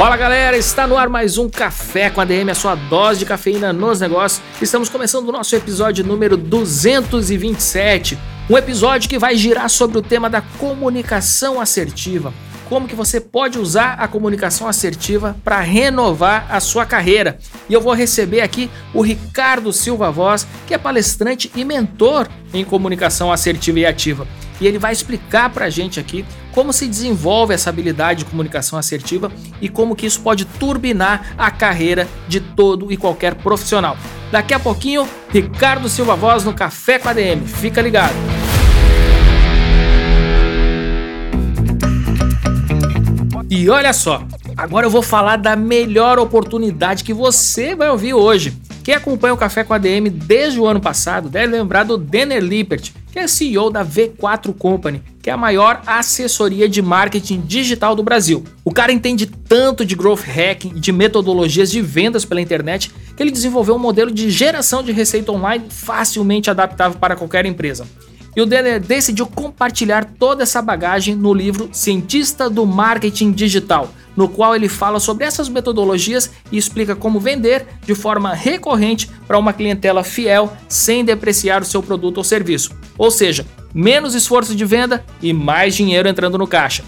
Fala galera, está no ar mais um Café com a DM, a sua dose de cafeína nos negócios. Estamos começando o nosso episódio número 227, um episódio que vai girar sobre o tema da comunicação assertiva. Como que você pode usar a comunicação assertiva para renovar a sua carreira. E eu vou receber aqui o Ricardo Silva Voz, que é palestrante e mentor em comunicação assertiva e ativa e ele vai explicar para a gente aqui como se desenvolve essa habilidade de comunicação assertiva e como que isso pode turbinar a carreira de todo e qualquer profissional. Daqui a pouquinho, Ricardo Silva Voz no Café com a DM. Fica ligado. E olha só, agora eu vou falar da melhor oportunidade que você vai ouvir hoje. Quem acompanha o Café com a DM desde o ano passado deve lembrar do Denner Lippert, que é CEO da V4 Company, que é a maior assessoria de marketing digital do Brasil. O cara entende tanto de growth hacking e de metodologias de vendas pela internet que ele desenvolveu um modelo de geração de receita online facilmente adaptável para qualquer empresa. E o Denner decidiu compartilhar toda essa bagagem no livro Cientista do Marketing Digital, no qual ele fala sobre essas metodologias e explica como vender de forma recorrente para uma clientela fiel sem depreciar o seu produto ou serviço. Ou seja, menos esforço de venda e mais dinheiro entrando no caixa.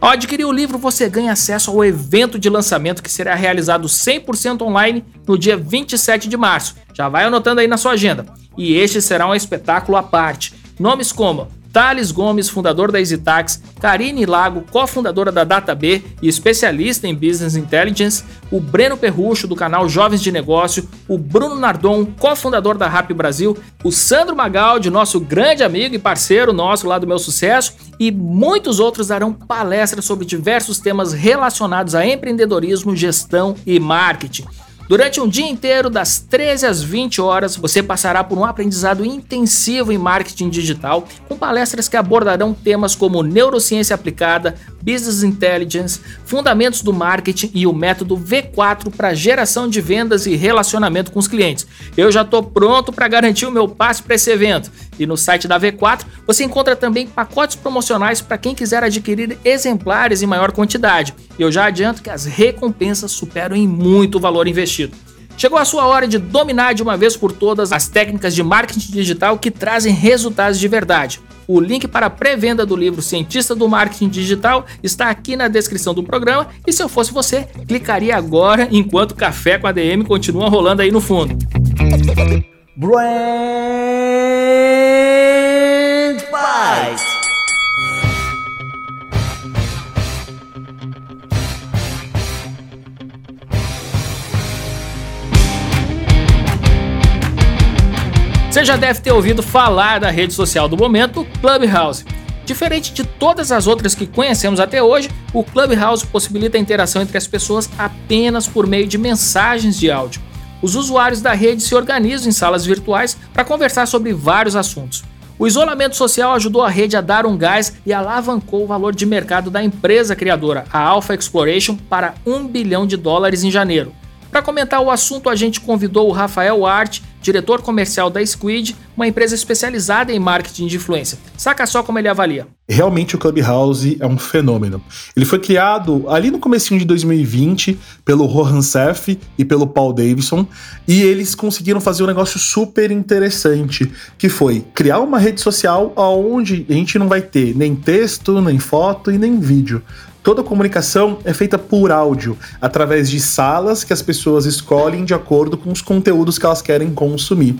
Ao adquirir o livro, você ganha acesso ao evento de lançamento que será realizado 100% online no dia 27 de março. Já vai anotando aí na sua agenda. E este será um espetáculo à parte. Nomes como Thales Gomes, fundador da EasyTax, Karine Lago, cofundadora da DataB e especialista em Business Intelligence, o Breno Perrucho, do canal Jovens de Negócio, o Bruno Nardon, cofundador da Rap Brasil, o Sandro Magaldi, nosso grande amigo e parceiro nosso lá do Meu Sucesso, e muitos outros darão palestras sobre diversos temas relacionados a empreendedorismo, gestão e marketing. Durante um dia inteiro, das 13 às 20 horas, você passará por um aprendizado intensivo em marketing digital, com palestras que abordarão temas como neurociência aplicada, business intelligence, fundamentos do marketing e o método V4 para geração de vendas e relacionamento com os clientes. Eu já estou pronto para garantir o meu passe para esse evento. E no site da V4 você encontra também pacotes promocionais para quem quiser adquirir exemplares em maior quantidade. Eu já adianto que as recompensas superam em muito o valor investido. Chegou a sua hora de dominar de uma vez por todas as técnicas de marketing digital que trazem resultados de verdade. O link para a pré-venda do livro Cientista do Marketing Digital está aqui na descrição do programa e se eu fosse você, clicaria agora enquanto o Café com a DM continua rolando aí no fundo. Brand Fight! Você já deve ter ouvido falar da rede social do momento, Clubhouse. Diferente de todas as outras que conhecemos até hoje, o Clubhouse possibilita a interação entre as pessoas apenas por meio de mensagens de áudio. Os usuários da rede se organizam em salas virtuais para conversar sobre vários assuntos. O isolamento social ajudou a rede a dar um gás e alavancou o valor de mercado da empresa criadora, a Alpha Exploration, para 1 bilhão de dólares em janeiro. Para comentar o assunto, a gente convidou o Rafael Art, diretor comercial da Squid, uma empresa especializada em marketing de influência. Saca só como ele avalia. Realmente o Clubhouse é um fenômeno. Ele foi criado ali no comecinho de 2020 pelo Rohan Seth e pelo Paul Davidson, e eles conseguiram fazer um negócio super interessante, que foi criar uma rede social onde a gente não vai ter nem texto, nem foto e nem vídeo. Toda a comunicação é feita por áudio, através de salas que as pessoas escolhem de acordo com os conteúdos que elas querem consumir.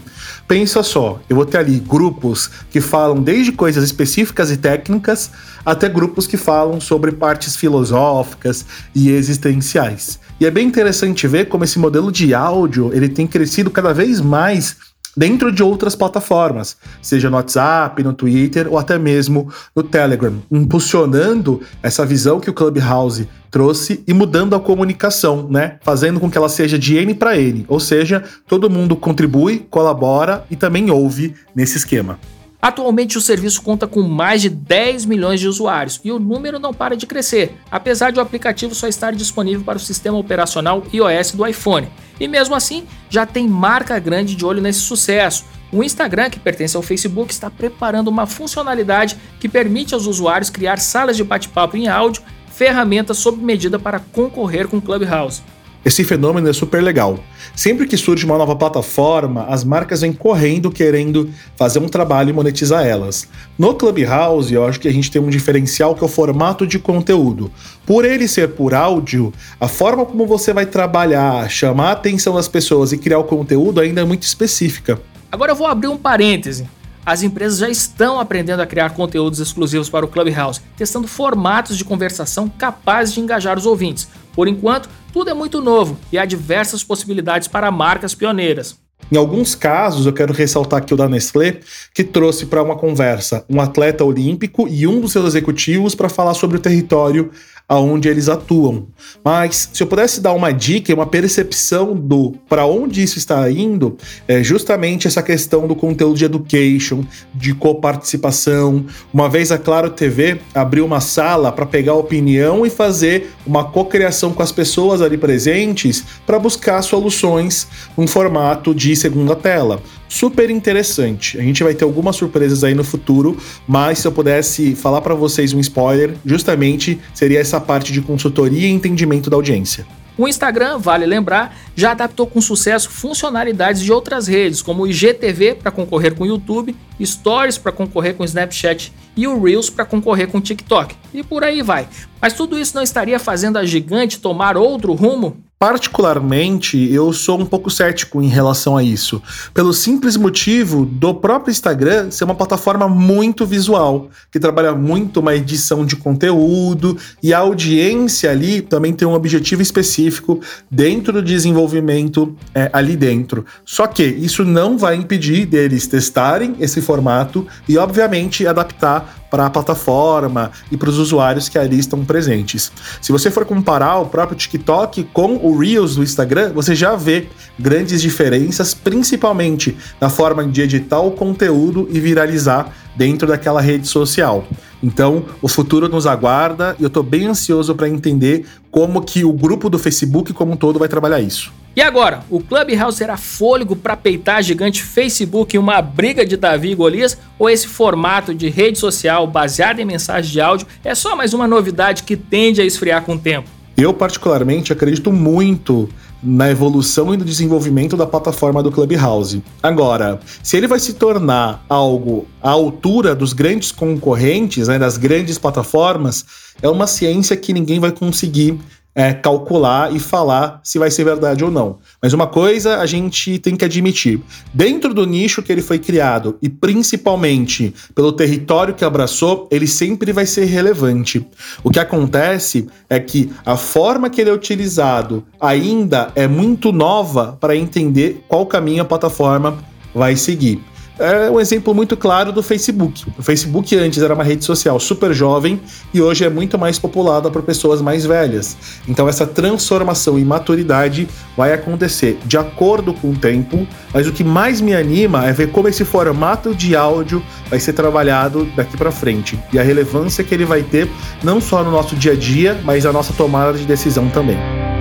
Pensa só, eu vou ter ali grupos que falam desde coisas específicas e técnicas até grupos que falam sobre partes filosóficas e existenciais. E é bem interessante ver como esse modelo de áudio ele tem crescido cada vez mais dentro de outras plataformas, seja no WhatsApp, no Twitter ou até mesmo no Telegram, impulsionando essa visão que o Clubhouse trouxe e mudando a comunicação, né? Fazendo com que ela seja de N para N, ou seja, todo mundo contribui, colabora e também ouve nesse esquema. Atualmente o serviço conta com mais de 10 milhões de usuários e o número não para de crescer, apesar de o aplicativo só estar disponível para o sistema operacional iOS do iPhone. E mesmo assim, já tem marca grande de olho nesse sucesso. O Instagram, que pertence ao Facebook, está preparando uma funcionalidade que permite aos usuários criar salas de bate-papo em áudio, ferramentas sob medida para concorrer com o Clubhouse. Esse fenômeno é super legal. Sempre que surge uma nova plataforma, as marcas vêm correndo querendo fazer um trabalho e monetizar elas. No Clubhouse, eu acho que a gente tem um diferencial que é o formato de conteúdo. Por ele ser por áudio, a forma como você vai trabalhar, chamar a atenção das pessoas e criar o conteúdo ainda é muito específica. Agora eu vou abrir um parêntese. As empresas já estão aprendendo a criar conteúdos exclusivos para o Clubhouse, testando formatos de conversação capazes de engajar os ouvintes. Por enquanto, tudo é muito novo e há diversas possibilidades para marcas pioneiras. Em alguns casos, eu quero ressaltar aqui o da Nestlé, que trouxe para uma conversa um atleta olímpico e um dos seus executivos para falar sobre o território aonde eles atuam. Mas se eu pudesse dar uma dica, uma percepção do para onde isso está indo, é justamente essa questão do conteúdo de education, de coparticipação. Uma vez a Claro TV abriu uma sala para pegar opinião e fazer uma cocriação com as pessoas ali presentes para buscar soluções num formato de segunda tela super interessante. A gente vai ter algumas surpresas aí no futuro, mas se eu pudesse falar para vocês um spoiler, justamente seria essa parte de consultoria e entendimento da audiência. O Instagram, vale lembrar, já adaptou com sucesso funcionalidades de outras redes, como o IGTV para concorrer com o YouTube, Stories para concorrer com o Snapchat e o Reels para concorrer com o TikTok. E por aí vai. Mas tudo isso não estaria fazendo a gigante tomar outro rumo? Particularmente, eu sou um pouco cético em relação a isso, pelo simples motivo do próprio Instagram ser uma plataforma muito visual, que trabalha muito uma edição de conteúdo e a audiência ali também tem um objetivo específico dentro do desenvolvimento é, ali dentro. Só que isso não vai impedir deles testarem esse formato e, obviamente, adaptar para a plataforma e para os usuários que ali estão presentes. Se você for comparar o próprio TikTok com o Reels do Instagram, você já vê grandes diferenças, principalmente na forma de editar o conteúdo e viralizar dentro daquela rede social. Então, o futuro nos aguarda e eu estou bem ansioso para entender como que o grupo do Facebook como um todo vai trabalhar isso. E agora, o Clubhouse será fôlego para peitar gigante Facebook em uma briga de Davi e Golias? Ou esse formato de rede social baseado em mensagens de áudio é só mais uma novidade que tende a esfriar com o tempo? Eu, particularmente, acredito muito na evolução e no desenvolvimento da plataforma do Clubhouse. Agora, se ele vai se tornar algo à altura dos grandes concorrentes, né, das grandes plataformas, é uma ciência que ninguém vai conseguir é, calcular e falar se vai ser verdade ou não. Mas uma coisa a gente tem que admitir: dentro do nicho que ele foi criado e principalmente pelo território que abraçou, ele sempre vai ser relevante. O que acontece é que a forma que ele é utilizado ainda é muito nova para entender qual caminho a plataforma vai seguir é um exemplo muito claro do Facebook. O Facebook antes era uma rede social super jovem e hoje é muito mais populada por pessoas mais velhas. Então essa transformação e maturidade vai acontecer de acordo com o tempo, mas o que mais me anima é ver como esse formato de áudio vai ser trabalhado daqui para frente e a relevância que ele vai ter não só no nosso dia a dia, mas na nossa tomada de decisão também.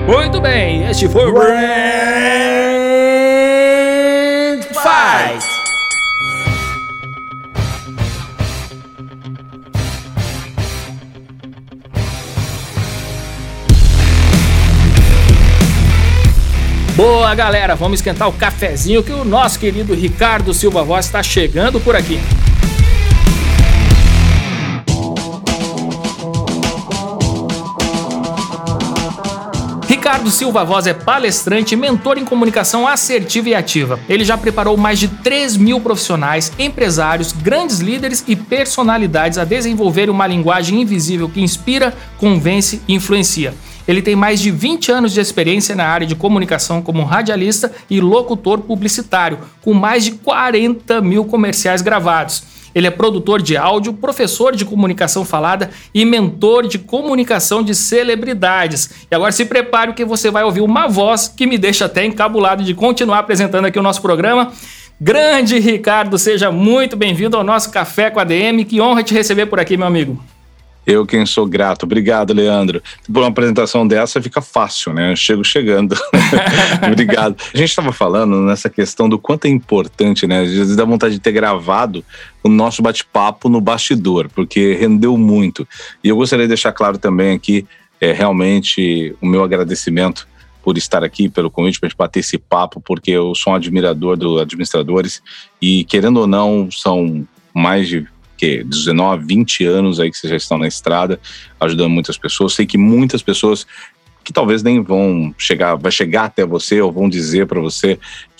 Muito bem, este foi o Brand Fight! Boa, galera, vamos esquentar o cafezinho que o nosso querido Ricardo Silva Voz está chegando por aqui. Ricardo Silva Voz é palestrante e mentor em comunicação assertiva e ativa. Ele já preparou mais de 3 mil profissionais, empresários, grandes líderes e personalidades a desenvolver uma linguagem invisível que inspira, convence e influencia. Ele tem mais de 20 anos de experiência na área de comunicação como radialista e locutor publicitário, com mais de 40 mil comerciais gravados. Ele é produtor de áudio, professor de comunicação falada e mentor de comunicação de celebridades. E agora se prepare que você vai ouvir uma voz que me deixa até encabulado de continuar apresentando aqui o nosso programa. Grande Ricardo, seja muito bem-vindo ao nosso Café com a DM. Que honra te receber por aqui, meu amigo. Eu quem sou grato. Obrigado, Leandro. Por uma apresentação dessa fica fácil, né? Eu chego chegando. Obrigado. A gente estava falando nessa questão do quanto é importante, né? Às vezes dá vontade de ter gravado o nosso bate-papo no bastidor, porque rendeu muito. E eu gostaria de deixar claro também aqui, é, realmente, o meu agradecimento por estar aqui, pelo convite para bater esse papo, porque eu sou um admirador dos administradores e, querendo ou não, são mais de que 19, 20 anos aí que vocês já estão na estrada, ajudando muitas pessoas. Sei que muitas pessoas que talvez nem vão chegar, vai chegar até você ou vão dizer para você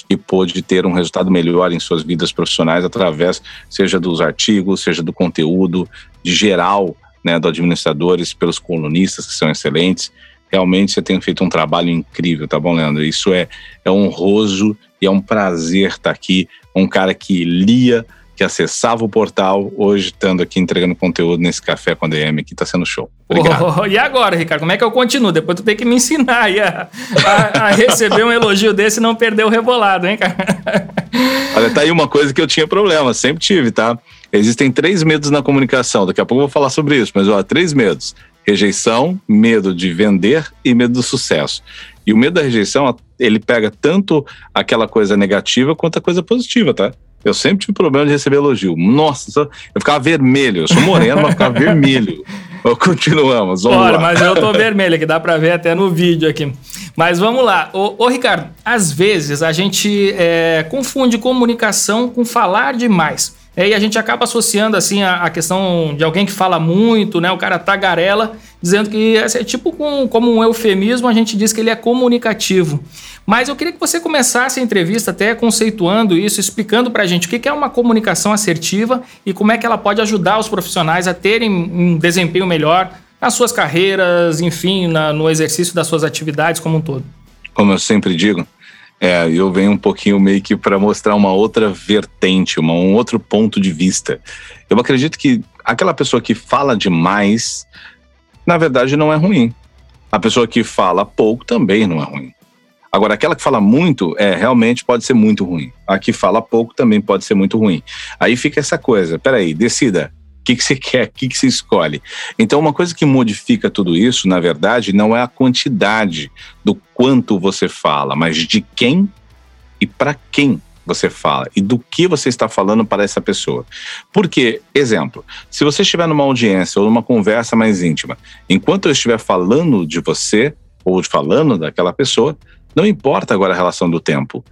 que pôde ter um resultado melhor em suas vidas profissionais através, seja dos artigos, seja do conteúdo, de geral, né, do administradores, pelos colunistas que são excelentes. Realmente você tem feito um trabalho incrível, tá bom, Leandro? Isso é, é honroso e é um prazer estar aqui. Um cara que lia que acessava o portal, hoje estando aqui entregando conteúdo nesse café com a DM aqui, tá sendo show. Obrigado. Oh, e agora, Ricardo, como é que eu continuo? Depois tu tem que me ensinar a, a, a receber um elogio desse e não perder o rebolado, hein, cara? Olha, tá aí uma coisa que eu tinha problema, sempre tive, tá? Existem três medos na comunicação, daqui a pouco eu vou falar sobre isso, mas ó, três medos. Rejeição, medo de vender e medo do sucesso. E o medo da rejeição, ele pega tanto aquela coisa negativa quanto a coisa positiva, tá? Eu sempre tive problema de receber elogio. Nossa, eu ficava vermelho. Eu sou moreno, mas ficava vermelho. Continuamos, vamos Bora, lá. mas eu tô vermelho, que dá para ver até no vídeo aqui. Mas vamos lá. Ô, ô Ricardo, às vezes a gente é, confunde comunicação com falar demais. É, e a gente acaba associando assim a, a, questão de alguém que fala muito, né? O cara tagarela, dizendo que é, é tipo com, como um eufemismo, a gente diz que ele é comunicativo. Mas eu queria que você começasse a entrevista até conceituando isso, explicando para a gente o que é uma comunicação assertiva e como é que ela pode ajudar os profissionais a terem um desempenho melhor nas suas carreiras, enfim, na, no exercício das suas atividades como um todo. Como eu sempre digo, é, eu venho um pouquinho meio que para mostrar uma outra vertente, uma, um outro ponto de vista. Eu acredito que aquela pessoa que fala demais, na verdade, não é ruim. A pessoa que fala pouco também não é ruim. Agora, aquela que fala muito, é, realmente pode ser muito ruim. A que fala pouco também pode ser muito ruim. Aí fica essa coisa, peraí, decida. O que, que você quer? O que, que você escolhe? Então, uma coisa que modifica tudo isso, na verdade, não é a quantidade do quanto você fala, mas de quem e para quem você fala e do que você está falando para essa pessoa. Porque, exemplo, se você estiver numa audiência ou numa conversa mais íntima, enquanto eu estiver falando de você ou falando daquela pessoa, não importa agora a relação do tempo,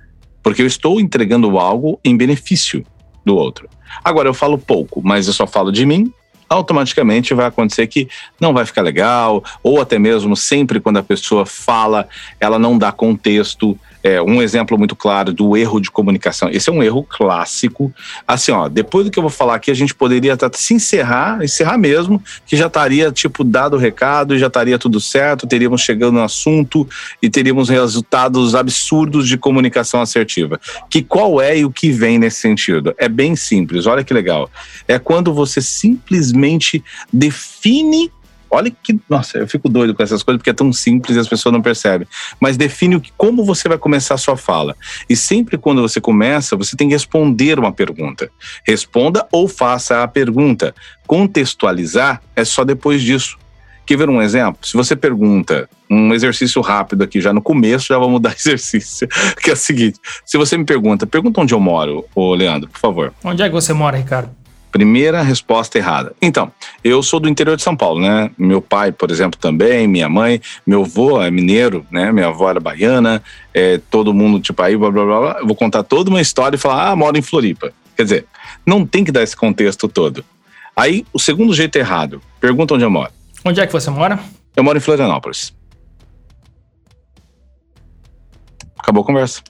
porque eu estou entregando algo em benefício do outro. Agora, eu falo pouco, mas eu só falo de mim, automaticamente vai acontecer que não vai ficar legal, ou até mesmo sempre quando a pessoa fala, ela não dá contexto, é, um exemplo muito claro do erro de comunicação. Esse é um erro clássico. Assim, ó, depois do que eu vou falar aqui, a gente poderia se encerrar, encerrar mesmo, que já estaria, tipo, dado o recado, já estaria tudo certo, teríamos chegando no assunto e teríamos resultados absurdos de comunicação assertiva. Que qual é e o que vem nesse sentido? É bem simples, olha que legal. É quando você simplesmente define Olha que, nossa, eu fico doido com essas coisas porque é tão simples e as pessoas não percebem. Mas define o que, como você vai começar a sua fala. E sempre quando você começa, você tem que responder uma pergunta. Responda ou faça a pergunta. Contextualizar é só depois disso. Quer ver um exemplo? Se você pergunta um exercício rápido aqui, já no começo, já vamos mudar exercício, que é o seguinte: se você me pergunta, pergunta onde eu moro, ô Leandro, por favor. Onde é que você mora, Ricardo? Primeira resposta errada. Então, eu sou do interior de São Paulo, né? Meu pai, por exemplo, também, minha mãe, meu avô é mineiro, né? Minha avó era baiana, é, todo mundo, tipo, aí, blá, blá, blá, blá. Eu vou contar toda uma história e falar, ah, moro em Floripa. Quer dizer, não tem que dar esse contexto todo. Aí, o segundo jeito errado, pergunta onde eu moro. Onde é que você mora? Eu moro em Florianópolis. Acabou a conversa.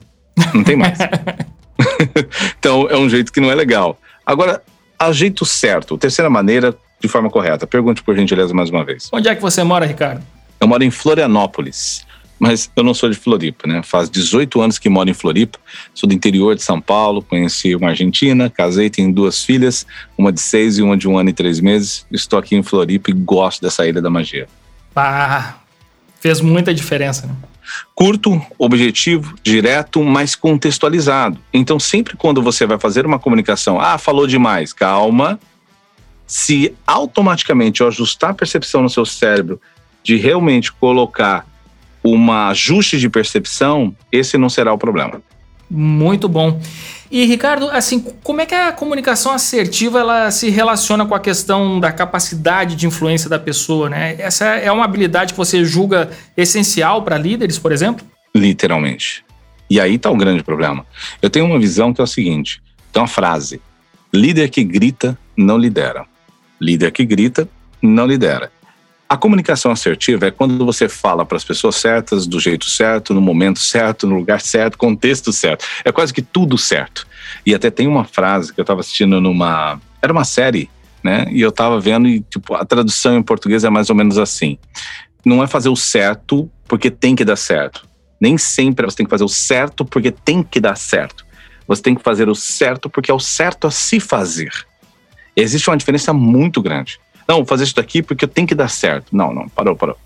Não tem mais. então, é um jeito que não é legal. Agora, a jeito certo, terceira maneira, de forma correta. Pergunte por gentileza mais uma vez. Onde é que você mora, Ricardo? Eu moro em Florianópolis, mas eu não sou de Floripa, né? Faz 18 anos que moro em Floripa, sou do interior de São Paulo, conheci uma argentina, casei, tenho duas filhas, uma de seis e uma de um ano e três meses. Estou aqui em Floripa e gosto dessa ilha da magia. Ah, fez muita diferença, né? Curto, objetivo, direto, mas contextualizado. Então, sempre quando você vai fazer uma comunicação, ah, falou demais, calma. Se automaticamente eu ajustar a percepção no seu cérebro de realmente colocar um ajuste de percepção, esse não será o problema. Muito bom. E Ricardo, assim, como é que a comunicação assertiva ela se relaciona com a questão da capacidade de influência da pessoa, né? Essa é uma habilidade que você julga essencial para líderes, por exemplo? Literalmente. E aí está o grande problema. Eu tenho uma visão que é o seguinte: tem uma frase: líder que grita não lidera. Líder que grita não lidera. A comunicação assertiva é quando você fala para as pessoas certas, do jeito certo, no momento certo, no lugar certo, contexto certo. É quase que tudo certo. E até tem uma frase que eu estava assistindo numa. Era uma série, né? E eu estava vendo e, tipo, a tradução em português é mais ou menos assim: não é fazer o certo porque tem que dar certo. Nem sempre você tem que fazer o certo porque tem que dar certo. Você tem que fazer o certo porque é o certo a se fazer. Existe uma diferença muito grande. Não, vou fazer isso daqui porque tem que dar certo. Não, não, parou, parou.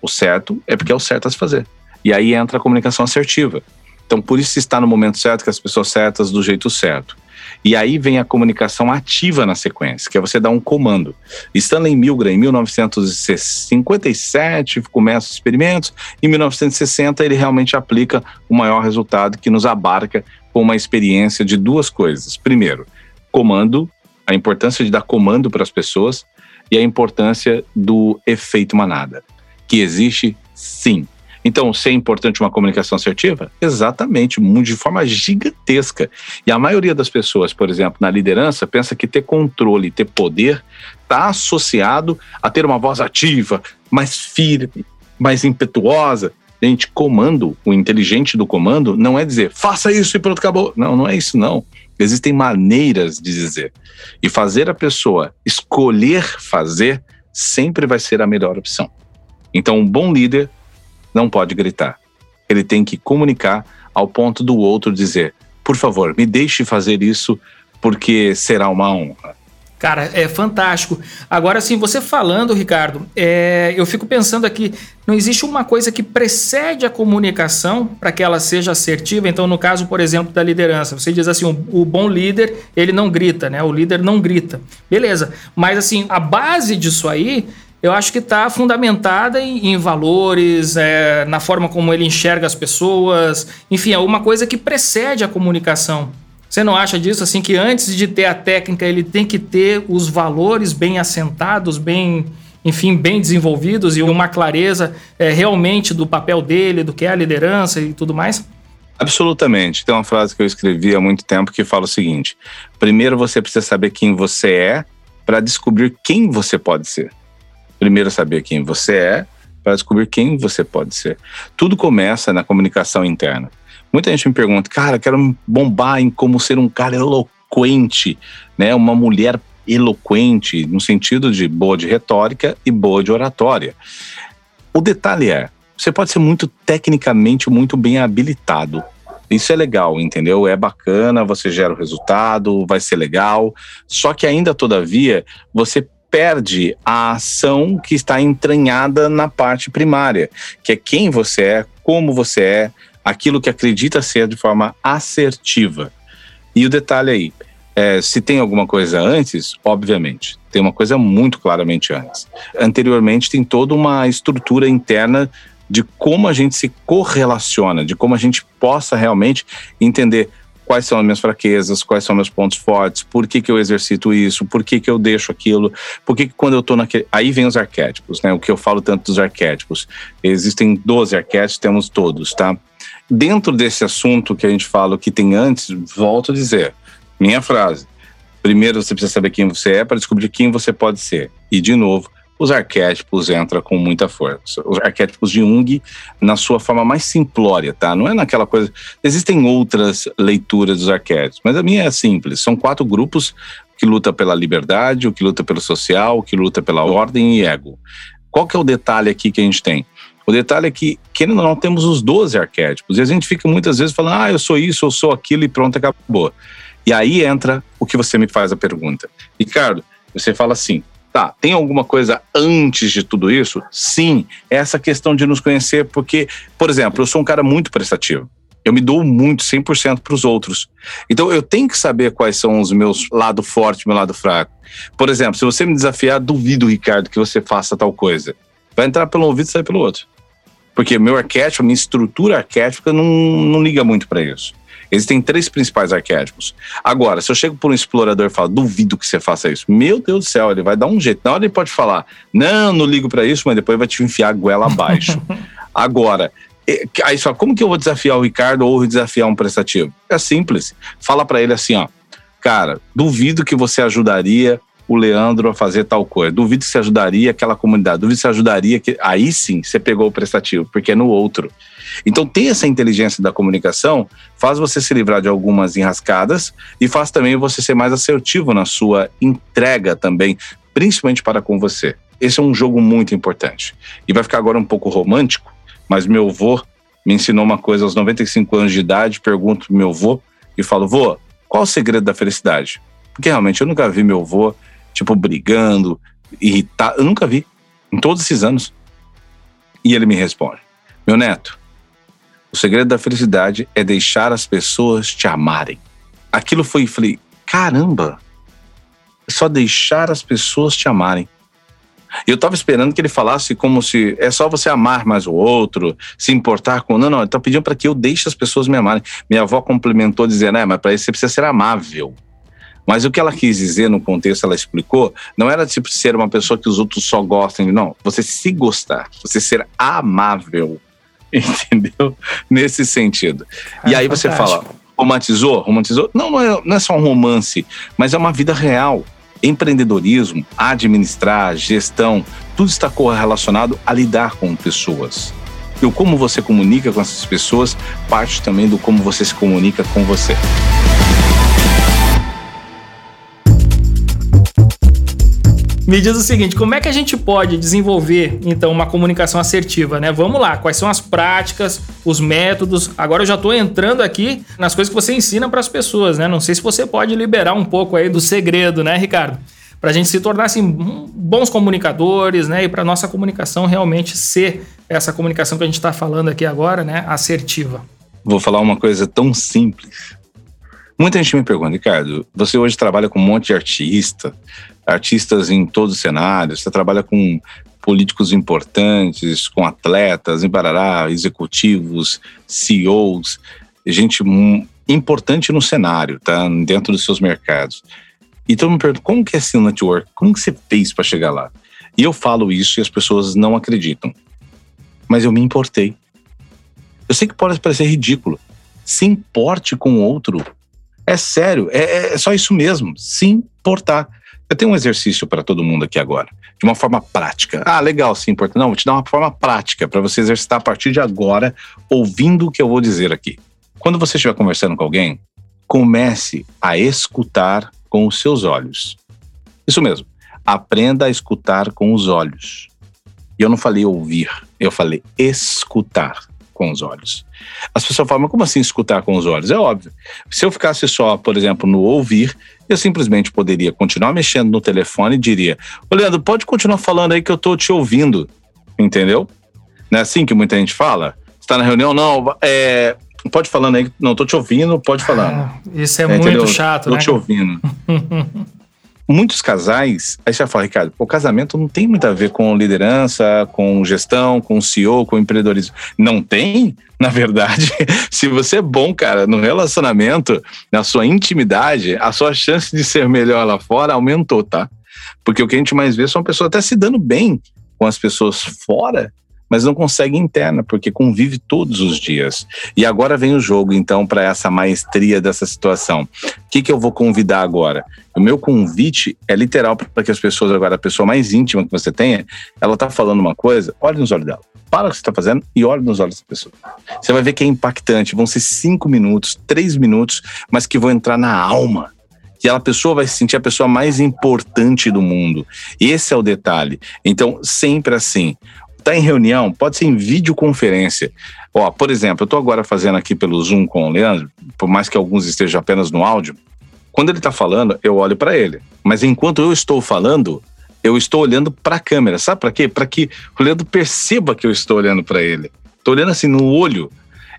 O certo é porque é o certo a se fazer. E aí entra a comunicação assertiva. Então, por isso está no momento certo, com as pessoas certas, do jeito certo. E aí vem a comunicação ativa na sequência, que é você dar um comando. Stanley Milgram, em 1957, começa os experimentos. Em 1960, ele realmente aplica o maior resultado que nos abarca com uma experiência de duas coisas. Primeiro, comando a importância de dar comando para as pessoas e a importância do efeito manada, que existe sim. Então, se é importante uma comunicação assertiva? Exatamente, de forma gigantesca. E a maioria das pessoas, por exemplo, na liderança, pensa que ter controle, ter poder, está associado a ter uma voz ativa, mais firme, mais impetuosa. Gente, comando, o inteligente do comando, não é dizer faça isso e pronto, acabou. Não, não é isso, não. Existem maneiras de dizer. E fazer a pessoa escolher fazer sempre vai ser a melhor opção. Então, um bom líder não pode gritar. Ele tem que comunicar ao ponto do outro dizer: por favor, me deixe fazer isso porque será uma honra. Cara, é fantástico. Agora, assim, você falando, Ricardo, é, eu fico pensando aqui, não existe uma coisa que precede a comunicação para que ela seja assertiva. Então, no caso, por exemplo, da liderança, você diz assim, o, o bom líder, ele não grita, né? O líder não grita. Beleza. Mas, assim, a base disso aí, eu acho que está fundamentada em, em valores, é, na forma como ele enxerga as pessoas. Enfim, é uma coisa que precede a comunicação. Você não acha disso assim que antes de ter a técnica ele tem que ter os valores bem assentados, bem, enfim, bem desenvolvidos e uma clareza é, realmente do papel dele, do que é a liderança e tudo mais? Absolutamente. Tem uma frase que eu escrevi há muito tempo que fala o seguinte: primeiro você precisa saber quem você é para descobrir quem você pode ser. Primeiro saber quem você é para descobrir quem você pode ser. Tudo começa na comunicação interna. Muita gente me pergunta, cara, quero bombar em como ser um cara eloquente, né? Uma mulher eloquente, no sentido de boa de retórica e boa de oratória. O detalhe é, você pode ser muito tecnicamente muito bem habilitado. Isso é legal, entendeu? É bacana, você gera o resultado, vai ser legal. Só que ainda todavia, você perde a ação que está entranhada na parte primária, que é quem você é, como você é, aquilo que acredita ser de forma assertiva. E o detalhe aí, é, se tem alguma coisa antes, obviamente, tem uma coisa muito claramente antes. Anteriormente tem toda uma estrutura interna de como a gente se correlaciona, de como a gente possa realmente entender quais são as minhas fraquezas, quais são meus pontos fortes, por que, que eu exercito isso, por que, que eu deixo aquilo, por que, que quando eu tô naquele. Aí vem os arquétipos, né? O que eu falo tanto dos arquétipos. Existem 12 arquétipos, temos todos, tá? Dentro desse assunto que a gente fala que tem antes, volto a dizer, minha frase. Primeiro você precisa saber quem você é para descobrir quem você pode ser. E, de novo, os arquétipos entram com muita força. Os arquétipos de Jung, na sua forma mais simplória, tá? Não é naquela coisa. Existem outras leituras dos arquétipos, mas a minha é simples. São quatro grupos que luta pela liberdade, o que luta pelo social, o que luta pela ordem e ego. Qual que é o detalhe aqui que a gente tem? O detalhe é que, querendo ou não, temos os 12 arquétipos. E a gente fica muitas vezes falando, ah, eu sou isso, eu sou aquilo e pronto, acabou. E aí entra o que você me faz a pergunta. Ricardo, você fala assim, tá, tem alguma coisa antes de tudo isso? Sim, é essa questão de nos conhecer, porque, por exemplo, eu sou um cara muito prestativo. Eu me dou muito, 100% para os outros. Então eu tenho que saber quais são os meus lado forte, meu lado fraco. Por exemplo, se você me desafiar, duvido, Ricardo, que você faça tal coisa. Vai entrar pelo ouvido e sair pelo outro. Porque meu arquétipo, minha estrutura arquética não, não liga muito para isso. Existem três principais arquétipos. Agora, se eu chego por um explorador e falo, duvido que você faça isso, meu Deus do céu, ele vai dar um jeito. Na hora ele pode falar, não, não ligo para isso, mas depois vai te enfiar a goela abaixo. Agora, aí só, como que eu vou desafiar o Ricardo ou desafiar um prestativo? É simples. Fala para ele assim, ó, cara, duvido que você ajudaria o Leandro a fazer tal coisa. Duvido você ajudaria aquela comunidade. Duvido você ajudaria que. Aí sim você pegou o prestativo, porque é no outro. Então, ter essa inteligência da comunicação faz você se livrar de algumas enrascadas e faz também você ser mais assertivo na sua entrega também, principalmente para com você. Esse é um jogo muito importante. E vai ficar agora um pouco romântico, mas meu avô me ensinou uma coisa aos 95 anos de idade. Pergunto meu avô e falo: vô, qual o segredo da felicidade? Porque realmente eu nunca vi meu avô tipo, brigando, irritado. Eu nunca vi, em todos esses anos. E ele me responde: Meu neto, o segredo da felicidade é deixar as pessoas te amarem. Aquilo foi, falei, caramba, é só deixar as pessoas te amarem. Eu estava esperando que ele falasse como se é só você amar mais o outro, se importar com. Não, não, ele tá pedindo para que eu deixe as pessoas me amarem. Minha avó complementou dizendo: é, mas para isso você precisa ser amável. Mas o que ela quis dizer no contexto, ela explicou, não era tipo ser uma pessoa que os outros só gostem, não. Você se gostar, você ser amável, entendeu? Nesse sentido. Ah, e aí fantástico. você fala, romantizou? Romantizou? Não, não é, não é só um romance, mas é uma vida real. Empreendedorismo, administrar, gestão, tudo está correlacionado a lidar com pessoas. E o como você comunica com essas pessoas parte também do como você se comunica com você. Me diz o seguinte, como é que a gente pode desenvolver então uma comunicação assertiva, né? Vamos lá, quais são as práticas, os métodos? Agora eu já estou entrando aqui nas coisas que você ensina para as pessoas, né? Não sei se você pode liberar um pouco aí do segredo, né, Ricardo? Para a gente se tornar assim, bons comunicadores, né? E para nossa comunicação realmente ser essa comunicação que a gente está falando aqui agora, né? Assertiva. Vou falar uma coisa tão simples. Muita gente me pergunta, Ricardo, você hoje trabalha com um monte de artista, artistas em todos os cenários, você trabalha com políticos importantes, com atletas, em Barará, executivos, CEOs, gente importante no cenário, tá? Dentro dos seus mercados. E todo mundo pergunta, como que é esse network? Como que você fez para chegar lá? E eu falo isso e as pessoas não acreditam. Mas eu me importei. Eu sei que pode parecer ridículo. Se importe com o outro. É sério, é, é só isso mesmo. Se importar. Eu tenho um exercício para todo mundo aqui agora, de uma forma prática. Ah, legal, sim, importante. Não, vou te dar uma forma prática para você exercitar a partir de agora, ouvindo o que eu vou dizer aqui. Quando você estiver conversando com alguém, comece a escutar com os seus olhos. Isso mesmo. Aprenda a escutar com os olhos. E eu não falei ouvir, eu falei escutar com os olhos. As pessoas falam, mas como assim escutar com os olhos? É óbvio. Se eu ficasse só, por exemplo, no ouvir, eu simplesmente poderia continuar mexendo no telefone e diria: Ô Leandro, pode continuar falando aí que eu tô te ouvindo. Entendeu? Não é assim que muita gente fala? Está na reunião? Não, é, pode falando aí, não, tô te ouvindo, pode falando. Ah, isso é, é muito entendeu? chato, tô né? Tô te ouvindo. muitos casais, aí você vai falar, Ricardo, o casamento não tem muito a ver com liderança, com gestão, com CEO, com empreendedorismo. Não tem? Na verdade, se você é bom, cara, no relacionamento, na sua intimidade, a sua chance de ser melhor lá fora aumentou, tá? Porque o que a gente mais vê são pessoas até se dando bem com as pessoas fora mas não consegue interna, porque convive todos os dias. E agora vem o jogo, então, para essa maestria dessa situação. O que, que eu vou convidar agora? O meu convite é literal para que as pessoas, agora, a pessoa mais íntima que você tenha, ela está falando uma coisa, olhe nos olhos dela. Para o que você está fazendo e olhe nos olhos da pessoa. Você vai ver que é impactante. Vão ser cinco minutos, três minutos, mas que vão entrar na alma que a pessoa vai se sentir a pessoa mais importante do mundo. Esse é o detalhe. Então, sempre assim. Tá em reunião, pode ser em videoconferência. Ó, por exemplo, eu estou agora fazendo aqui pelo Zoom com o Leandro, por mais que alguns estejam apenas no áudio. Quando ele está falando, eu olho para ele. Mas enquanto eu estou falando, eu estou olhando para a câmera. Sabe para quê? Para que o Leandro perceba que eu estou olhando para ele. Estou olhando assim no olho.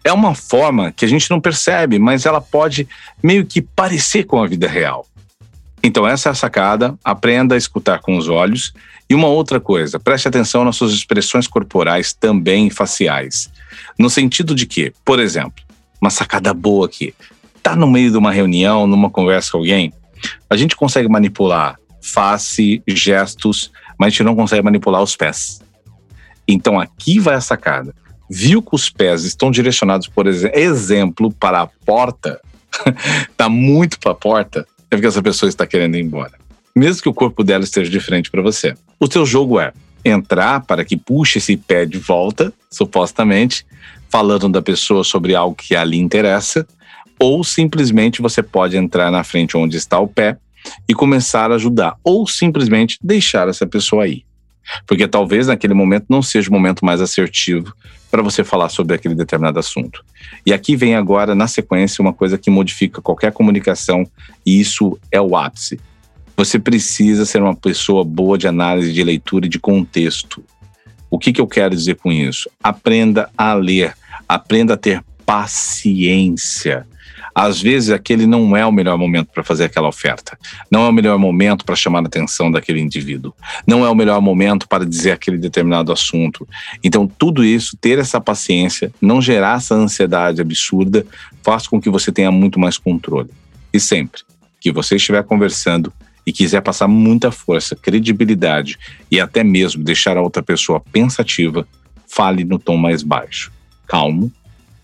É uma forma que a gente não percebe, mas ela pode meio que parecer com a vida real. Então, essa é a sacada. Aprenda a escutar com os olhos. E uma outra coisa, preste atenção nas suas expressões corporais, também faciais. No sentido de que, por exemplo, uma sacada boa aqui. Tá no meio de uma reunião, numa conversa com alguém, a gente consegue manipular face, gestos, mas a gente não consegue manipular os pés. Então aqui vai a sacada. Viu que os pés estão direcionados, por exemplo, para a porta, tá muito para a porta, é porque essa pessoa está querendo ir embora. Mesmo que o corpo dela esteja diferente para você. O seu jogo é entrar para que puxe esse pé de volta, supostamente, falando da pessoa sobre algo que ali interessa, ou simplesmente você pode entrar na frente onde está o pé e começar a ajudar, ou simplesmente deixar essa pessoa ir. Porque talvez naquele momento não seja o momento mais assertivo para você falar sobre aquele determinado assunto. E aqui vem agora, na sequência, uma coisa que modifica qualquer comunicação, e isso é o ápice. Você precisa ser uma pessoa boa de análise de leitura e de contexto. O que, que eu quero dizer com isso? Aprenda a ler, aprenda a ter paciência. Às vezes, aquele não é o melhor momento para fazer aquela oferta. Não é o melhor momento para chamar a atenção daquele indivíduo. Não é o melhor momento para dizer aquele determinado assunto. Então, tudo isso, ter essa paciência, não gerar essa ansiedade absurda, faz com que você tenha muito mais controle. E sempre que você estiver conversando e quiser passar muita força, credibilidade e até mesmo deixar a outra pessoa pensativa, fale no tom mais baixo, calmo,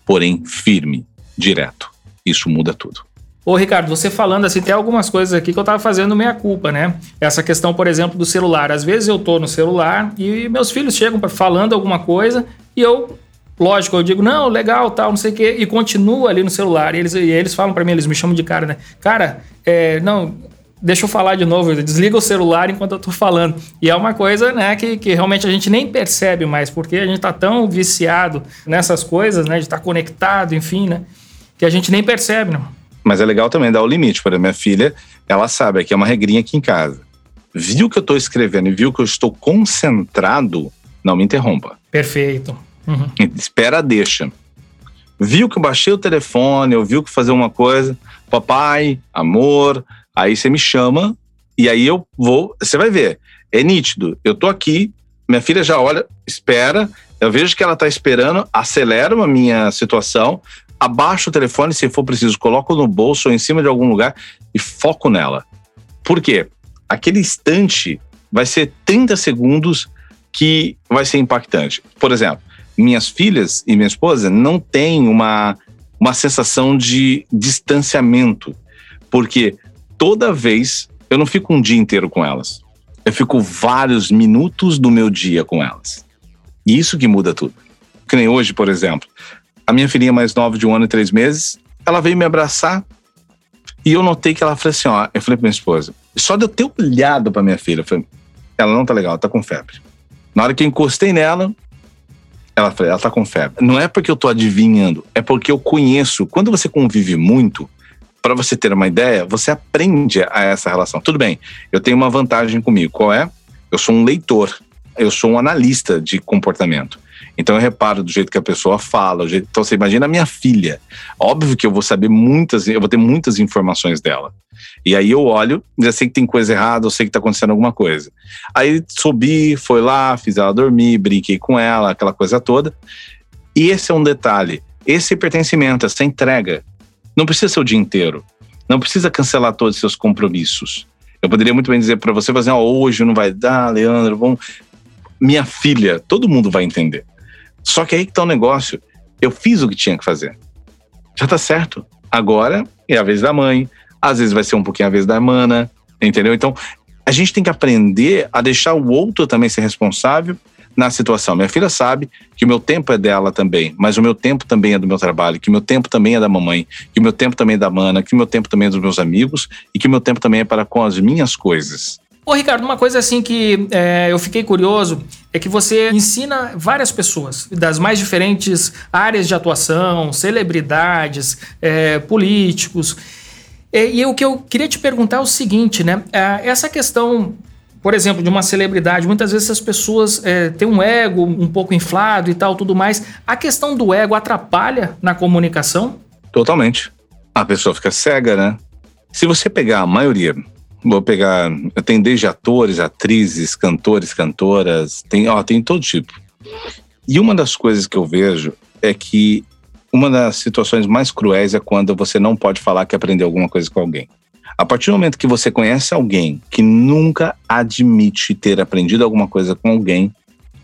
porém firme, direto isso muda tudo. Ô, Ricardo, você falando assim, tem algumas coisas aqui que eu tava fazendo meia culpa, né? Essa questão, por exemplo, do celular. Às vezes eu tô no celular e meus filhos chegam falando alguma coisa e eu, lógico, eu digo, não, legal, tal, não sei o quê, e continuo ali no celular. E eles, e eles falam para mim, eles me chamam de cara, né? Cara, é, não, deixa eu falar de novo, desliga o celular enquanto eu tô falando. E é uma coisa, né, que, que realmente a gente nem percebe mais, porque a gente tá tão viciado nessas coisas, né, de estar tá conectado, enfim, né? que a gente nem percebe, não. Mas é legal também dar o limite. Por exemplo, minha filha, ela sabe que é uma regrinha aqui em casa. Viu que eu estou escrevendo e viu que eu estou concentrado, não me interrompa. Perfeito. Uhum. Espera, deixa. Viu que eu baixei o telefone, eu viu que fazer uma coisa, papai, amor, aí você me chama e aí eu vou, você vai ver, é nítido. Eu tô aqui, minha filha já olha, espera, eu vejo que ela tá esperando, acelero a minha situação, abaixo o telefone, se for preciso, coloco no bolso ou em cima de algum lugar e foco nela. Por quê? Aquele instante vai ser 30 segundos que vai ser impactante. Por exemplo, minhas filhas e minha esposa não têm uma, uma sensação de distanciamento, porque toda vez eu não fico um dia inteiro com elas. Eu fico vários minutos do meu dia com elas. E isso que muda tudo. Que nem hoje, por exemplo a minha filhinha mais nova, de um ano e três meses, ela veio me abraçar e eu notei que ela falou assim: ó, eu falei pra minha esposa, só de eu ter olhado pra minha filha, falei, ela não tá legal, tá com febre. Na hora que eu encostei nela, ela falou, ela tá com febre. Não é porque eu tô adivinhando, é porque eu conheço. Quando você convive muito, para você ter uma ideia, você aprende a essa relação. Tudo bem, eu tenho uma vantagem comigo. Qual é? Eu sou um leitor, eu sou um analista de comportamento. Então eu reparo do jeito que a pessoa fala. Jeito... Então você imagina a minha filha. Óbvio que eu vou saber muitas, eu vou ter muitas informações dela. E aí eu olho, já sei que tem coisa errada, eu sei que tá acontecendo alguma coisa. Aí subi, foi lá, fiz ela dormir, brinquei com ela, aquela coisa toda. E esse é um detalhe. Esse pertencimento, essa entrega, não precisa ser o dia inteiro. Não precisa cancelar todos os seus compromissos. Eu poderia muito bem dizer para você, fazer, oh, hoje não vai dar, Leandro, vamos. Minha filha, todo mundo vai entender. Só que aí que tá o negócio. Eu fiz o que tinha que fazer. Já tá certo. Agora é a vez da mãe. Às vezes vai ser um pouquinho a vez da mana. Entendeu? Então, a gente tem que aprender a deixar o outro também ser responsável na situação. Minha filha sabe que o meu tempo é dela também, mas o meu tempo também é do meu trabalho, que o meu tempo também é da mamãe, que o meu tempo também é da mana, que o meu tempo também é dos meus amigos e que o meu tempo também é para com as minhas coisas. Ô, Ricardo, uma coisa assim que é, eu fiquei curioso é que você ensina várias pessoas das mais diferentes áreas de atuação, celebridades, é, políticos. E, e, o que eu queria te perguntar é o seguinte, né? É, essa questão por exemplo, de uma celebridade, muitas vezes as pessoas é, têm um ego um pouco inflado e tal, tudo mais. A questão do ego atrapalha na comunicação? Totalmente. A pessoa fica cega, né? Se você pegar a maioria, vou pegar, tem desde atores, atrizes, cantores, cantoras, tem, ó, tem todo tipo. E uma das coisas que eu vejo é que uma das situações mais cruéis é quando você não pode falar que aprendeu alguma coisa com alguém. A partir do momento que você conhece alguém que nunca admite ter aprendido alguma coisa com alguém,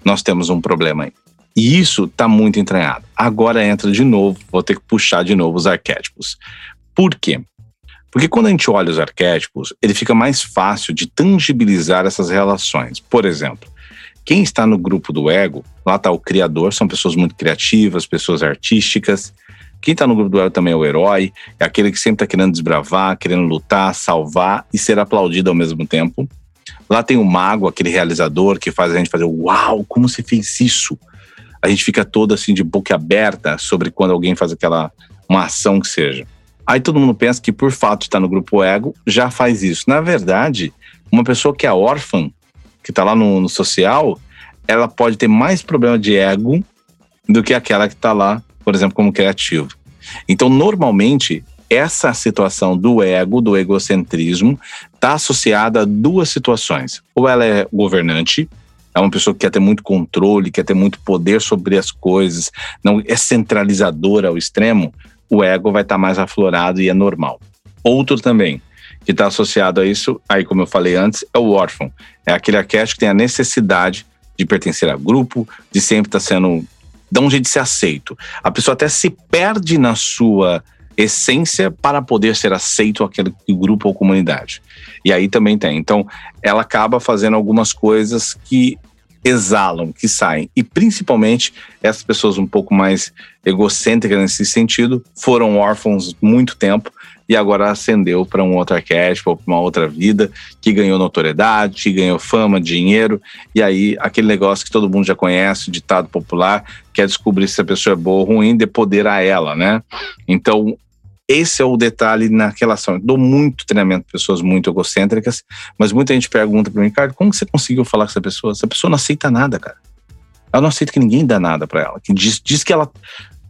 nós temos um problema aí. E isso está muito entranhado. Agora entra de novo, vou ter que puxar de novo os arquétipos. Por quê? Porque quando a gente olha os arquétipos, ele fica mais fácil de tangibilizar essas relações. Por exemplo, quem está no grupo do ego, lá está o criador, são pessoas muito criativas, pessoas artísticas. Quem está no grupo do ego também é o herói, é aquele que sempre está querendo desbravar, querendo lutar, salvar e ser aplaudido ao mesmo tempo. Lá tem o mago, aquele realizador que faz a gente fazer uau, como você fez isso? A gente fica todo assim de boca aberta sobre quando alguém faz aquela uma ação que seja. Aí todo mundo pensa que por fato de estar no grupo ego já faz isso. Na verdade, uma pessoa que é órfã, que está lá no, no social, ela pode ter mais problema de ego do que aquela que está lá por exemplo, como criativo. Então, normalmente, essa situação do ego, do egocentrismo, está associada a duas situações. Ou ela é governante, é uma pessoa que quer ter muito controle, quer ter muito poder sobre as coisas, não é centralizadora ao extremo, o ego vai estar tá mais aflorado e é normal. Outro também, que está associado a isso, aí como eu falei antes, é o órfão. É aquele arquétipo que tem a necessidade de pertencer a grupo, de sempre estar tá sendo dá um jeito de ser aceito. A pessoa até se perde na sua essência para poder ser aceito aquele grupo ou comunidade. E aí também tem. Então, ela acaba fazendo algumas coisas que exalam, que saem. E principalmente essas pessoas um pouco mais egocêntricas nesse sentido foram órfãos muito tempo e agora ascendeu para um outro arquétipo, para uma outra vida, que ganhou notoriedade, que ganhou fama, dinheiro, e aí aquele negócio que todo mundo já conhece, ditado popular, quer descobrir se a pessoa é boa ou ruim, de poder a ela, né? Então, esse é o detalhe na relação. Eu dou muito treinamento para pessoas muito egocêntricas, mas muita gente pergunta para mim, Ricardo, como você conseguiu falar com essa pessoa? Essa pessoa não aceita nada, cara. Ela não aceita que ninguém dá nada para ela. Que diz, diz que ela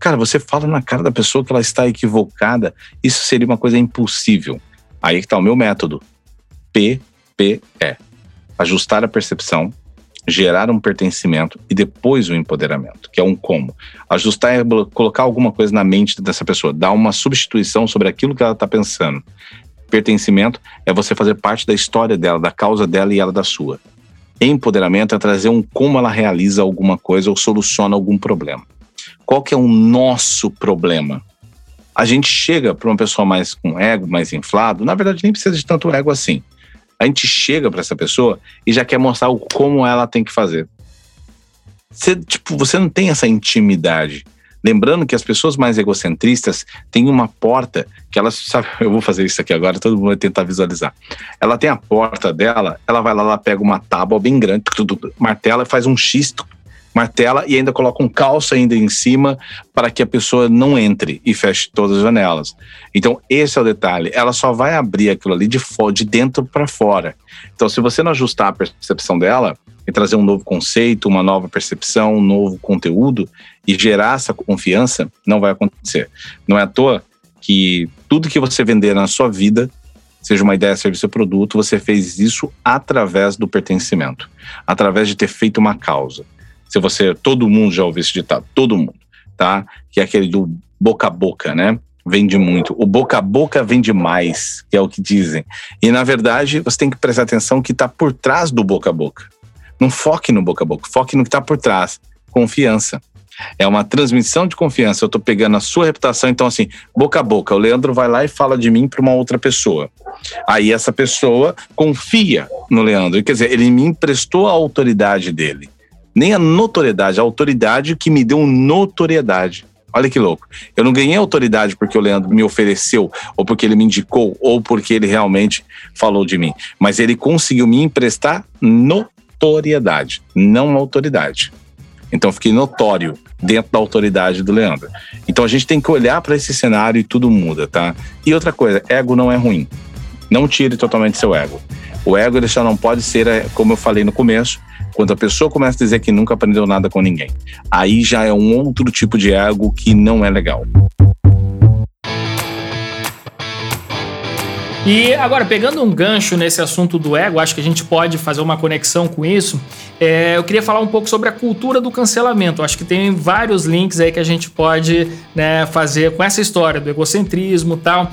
Cara, você fala na cara da pessoa que ela está equivocada, isso seria uma coisa impossível. Aí que está o meu método. PPE. Ajustar a percepção, gerar um pertencimento e depois o empoderamento, que é um como. Ajustar é colocar alguma coisa na mente dessa pessoa, dar uma substituição sobre aquilo que ela está pensando. Pertencimento é você fazer parte da história dela, da causa dela e ela da sua. Empoderamento é trazer um como ela realiza alguma coisa ou soluciona algum problema. Qual que é o nosso problema? A gente chega para uma pessoa mais com ego, mais inflado, na verdade nem precisa de tanto ego assim. A gente chega para essa pessoa e já quer mostrar o como ela tem que fazer. Você, tipo, você não tem essa intimidade. Lembrando que as pessoas mais egocentristas têm uma porta que elas, sabe, eu vou fazer isso aqui agora, todo mundo vai tentar visualizar. Ela tem a porta dela, ela vai lá, ela pega uma tábua bem grande, martela faz um xisto martela e ainda coloca um calço ainda em cima para que a pessoa não entre e feche todas as janelas. Então, esse é o detalhe. Ela só vai abrir aquilo ali de, de dentro para fora. Então, se você não ajustar a percepção dela e trazer um novo conceito, uma nova percepção, um novo conteúdo e gerar essa confiança, não vai acontecer. Não é à toa que tudo que você vender na sua vida seja uma ideia, serviço ou produto, você fez isso através do pertencimento, através de ter feito uma causa. Se você, todo mundo já ouviu esse ditado, todo mundo, tá? Que é aquele do boca a boca, né? Vende muito. O boca a boca vende mais, que é o que dizem. E na verdade, você tem que prestar atenção que está por trás do boca a boca. Não foque no boca a boca, foque no que está por trás. Confiança. É uma transmissão de confiança. Eu estou pegando a sua reputação, então assim, boca a boca. O Leandro vai lá e fala de mim para uma outra pessoa. Aí essa pessoa confia no Leandro. Quer dizer, ele me emprestou a autoridade dele. Nem a notoriedade, a autoridade que me deu notoriedade. Olha que louco. Eu não ganhei autoridade porque o Leandro me ofereceu, ou porque ele me indicou, ou porque ele realmente falou de mim. Mas ele conseguiu me emprestar notoriedade, não autoridade. Então fiquei notório dentro da autoridade do Leandro. Então a gente tem que olhar para esse cenário e tudo muda, tá? E outra coisa, ego não é ruim. Não tire totalmente seu ego. O ego ele só não pode ser, é, como eu falei no começo, quando a pessoa começa a dizer que nunca aprendeu nada com ninguém. Aí já é um outro tipo de ego que não é legal. E agora, pegando um gancho nesse assunto do ego, acho que a gente pode fazer uma conexão com isso. É, eu queria falar um pouco sobre a cultura do cancelamento. Acho que tem vários links aí que a gente pode né, fazer com essa história do egocentrismo e tal.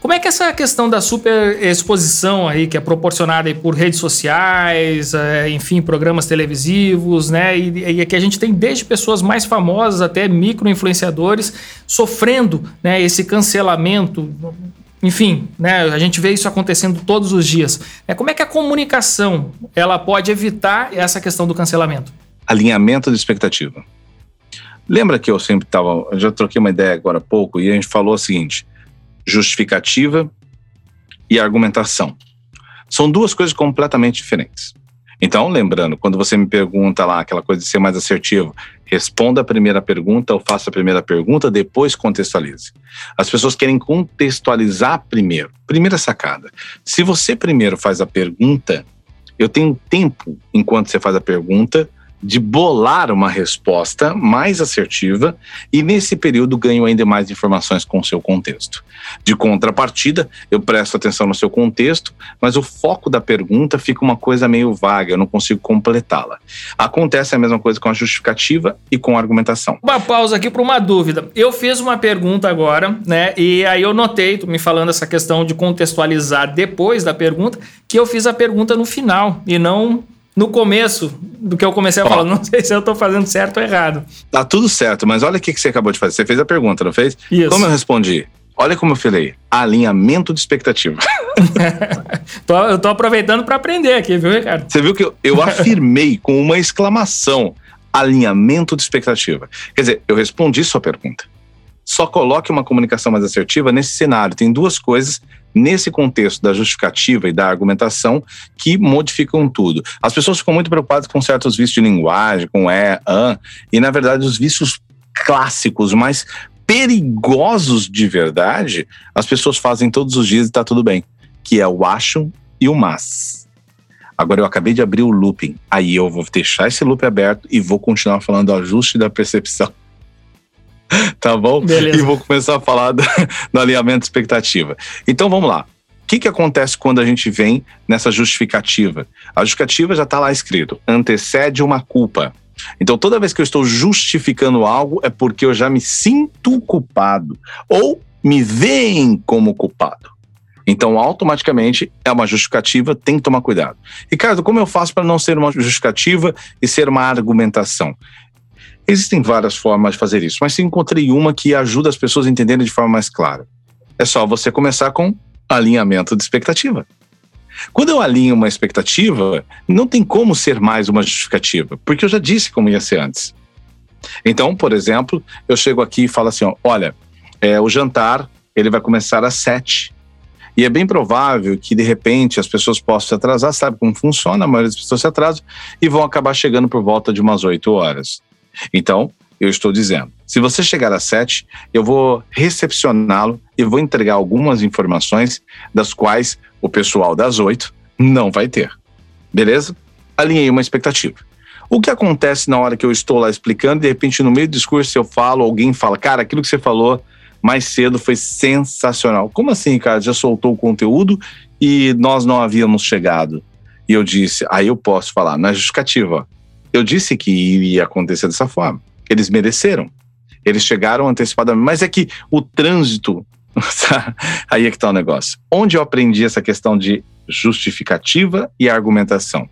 Como é que essa questão da super exposição aí, que é proporcionada por redes sociais, é, enfim, programas televisivos, né? E, e que a gente tem desde pessoas mais famosas até micro-influenciadores sofrendo né, esse cancelamento enfim, né, a gente vê isso acontecendo todos os dias. É, como é que a comunicação ela pode evitar essa questão do cancelamento? Alinhamento de expectativa. Lembra que eu sempre estava, já troquei uma ideia agora há pouco e a gente falou o seguinte: justificativa e argumentação. São duas coisas completamente diferentes. Então, lembrando, quando você me pergunta lá aquela coisa de ser mais assertivo, responda a primeira pergunta ou faça a primeira pergunta, depois contextualize. As pessoas querem contextualizar primeiro. Primeira sacada. Se você primeiro faz a pergunta, eu tenho tempo enquanto você faz a pergunta de bolar uma resposta mais assertiva e nesse período ganho ainda mais informações com o seu contexto. De contrapartida, eu presto atenção no seu contexto, mas o foco da pergunta fica uma coisa meio vaga, eu não consigo completá-la. Acontece a mesma coisa com a justificativa e com a argumentação. Uma pausa aqui para uma dúvida. Eu fiz uma pergunta agora, né? E aí eu notei, tu me falando essa questão de contextualizar depois da pergunta, que eu fiz a pergunta no final e não no começo do que eu comecei a Ó, falar. Não sei se eu estou fazendo certo ou errado. Tá tudo certo, mas olha o que, que você acabou de fazer. Você fez a pergunta, não fez? Isso. Como eu respondi? Olha como eu falei. Alinhamento de expectativa. eu tô aproveitando para aprender aqui, viu, Ricardo? Você viu que eu, eu afirmei com uma exclamação alinhamento de expectativa. Quer dizer, eu respondi sua pergunta. Só coloque uma comunicação mais assertiva nesse cenário. Tem duas coisas nesse contexto da justificativa e da argumentação que modificam tudo. As pessoas ficam muito preocupadas com certos vícios de linguagem, com é, an, e na verdade os vícios clássicos, mais perigosos de verdade, as pessoas fazem todos os dias e está tudo bem, que é o acho e o mas. Agora eu acabei de abrir o looping, aí eu vou deixar esse loop aberto e vou continuar falando do ajuste da percepção. tá bom? Beleza. E vou começar a falar do, do alinhamento de expectativa. Então vamos lá. O que, que acontece quando a gente vem nessa justificativa? A justificativa já está lá escrito: antecede uma culpa. Então, toda vez que eu estou justificando algo, é porque eu já me sinto culpado ou me veem como culpado. Então, automaticamente é uma justificativa, tem que tomar cuidado. Ricardo, como eu faço para não ser uma justificativa e ser uma argumentação? Existem várias formas de fazer isso, mas encontrei uma que ajuda as pessoas a entenderem de forma mais clara. É só você começar com alinhamento de expectativa. Quando eu alinho uma expectativa, não tem como ser mais uma justificativa, porque eu já disse como ia ser antes. Então, por exemplo, eu chego aqui e falo assim: ó, olha, é, o jantar ele vai começar às sete. E é bem provável que, de repente, as pessoas possam se atrasar, sabe como funciona, a maioria das pessoas se atrasam e vão acabar chegando por volta de umas oito horas. Então, eu estou dizendo, se você chegar às sete, eu vou recepcioná-lo e vou entregar algumas informações das quais o pessoal das oito não vai ter. Beleza? Alinhei uma expectativa. O que acontece na hora que eu estou lá explicando, de repente no meio do discurso eu falo, alguém fala, cara, aquilo que você falou mais cedo foi sensacional. Como assim, cara? Já soltou o conteúdo e nós não havíamos chegado. E eu disse, aí eu posso falar, na justificativa, eu disse que iria acontecer dessa forma. Eles mereceram. Eles chegaram antecipadamente. Mas é que o trânsito. Aí é que está o negócio. Onde eu aprendi essa questão de justificativa e argumentação?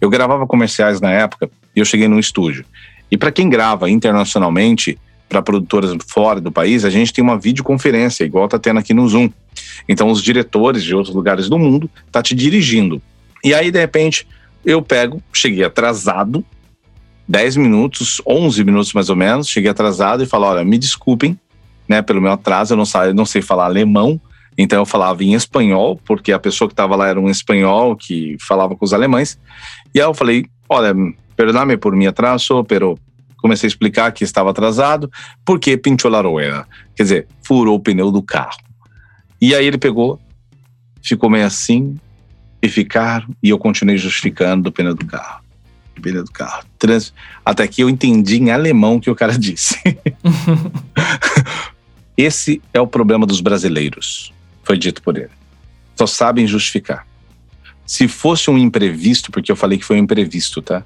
Eu gravava comerciais na época e eu cheguei num estúdio. E para quem grava internacionalmente, para produtoras fora do país, a gente tem uma videoconferência, igual tá tendo aqui no Zoom. Então, os diretores de outros lugares do mundo tá te dirigindo. E aí, de repente, eu pego, cheguei atrasado, 10 minutos, 11 minutos mais ou menos, cheguei atrasado e falo: olha, me desculpem, né, pelo meu atraso, eu não, sei, não sei falar alemão, então eu falava em espanhol, porque a pessoa que estava lá era um espanhol que falava com os alemães. E aí eu falei: olha, perdão-me por meu atraso, pero comecei a explicar que estava atrasado, porque pinchou a rueda, quer dizer, furou o pneu do carro. E aí ele pegou, ficou meio assim, e ficaram, e eu continuei justificando do pneu do carro. Pneu do carro. Trans, até que eu entendi em alemão o que o cara disse. Esse é o problema dos brasileiros, foi dito por ele. Só sabem justificar. Se fosse um imprevisto, porque eu falei que foi um imprevisto, tá?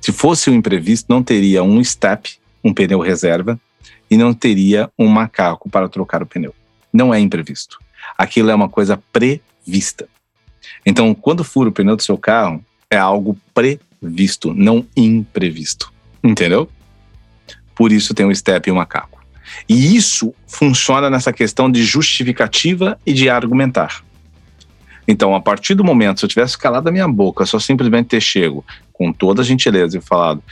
Se fosse um imprevisto, não teria um step, um pneu reserva, e não teria um macaco para trocar o pneu. Não é imprevisto. Aquilo é uma coisa prevista. Então, quando fura o pneu do seu carro, é algo previsto, não imprevisto. Entendeu? Por isso tem o step e o macaco. E isso funciona nessa questão de justificativa e de argumentar. Então, a partir do momento, se eu tivesse calado a minha boca, só simplesmente ter chego com toda a gentileza e falado: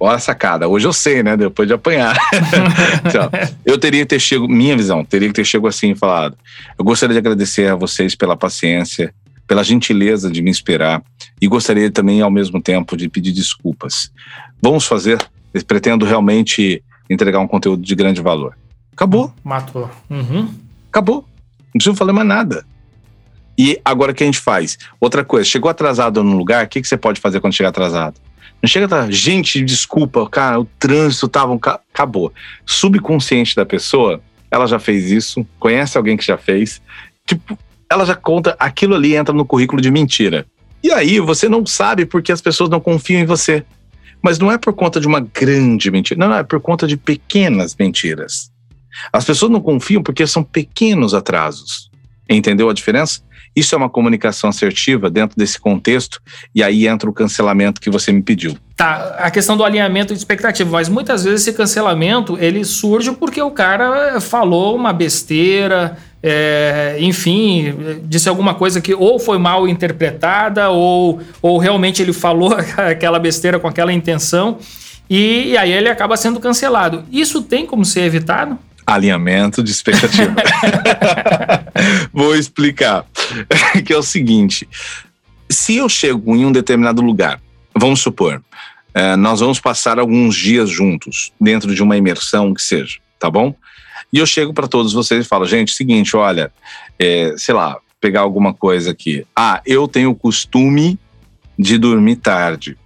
olha a sacada, hoje eu sei, né? Depois de apanhar. então, eu teria que ter chego, minha visão, teria que ter chego assim e falado: eu gostaria de agradecer a vocês pela paciência, pela gentileza de me esperar e gostaria também, ao mesmo tempo, de pedir desculpas. Vamos fazer, pretendo realmente entregar um conteúdo de grande valor. Acabou. Matou. Uhum. Acabou. Não preciso falar mais nada. E agora o que a gente faz? Outra coisa, chegou atrasado no lugar, o que, que você pode fazer quando chegar atrasado? Não chega atrasado, gente, desculpa, cara, o trânsito tava. Um... Acabou. Subconsciente da pessoa, ela já fez isso, conhece alguém que já fez. Tipo, ela já conta, aquilo ali entra no currículo de mentira. E aí você não sabe porque as pessoas não confiam em você. Mas não é por conta de uma grande mentira, não, não é por conta de pequenas mentiras. As pessoas não confiam porque são pequenos atrasos. Entendeu a diferença? Isso é uma comunicação assertiva dentro desse contexto, e aí entra o cancelamento que você me pediu. Tá, a questão do alinhamento de expectativa, mas muitas vezes esse cancelamento ele surge porque o cara falou uma besteira, é, enfim, disse alguma coisa que ou foi mal interpretada ou, ou realmente ele falou aquela besteira com aquela intenção e, e aí ele acaba sendo cancelado. Isso tem como ser evitado? Alinhamento de expectativa. Vou explicar. que é o seguinte: se eu chego em um determinado lugar, vamos supor, é, nós vamos passar alguns dias juntos, dentro de uma imersão que seja, tá bom? E eu chego para todos vocês e falo, gente, seguinte, olha, é, sei lá, pegar alguma coisa aqui. Ah, eu tenho o costume de dormir tarde.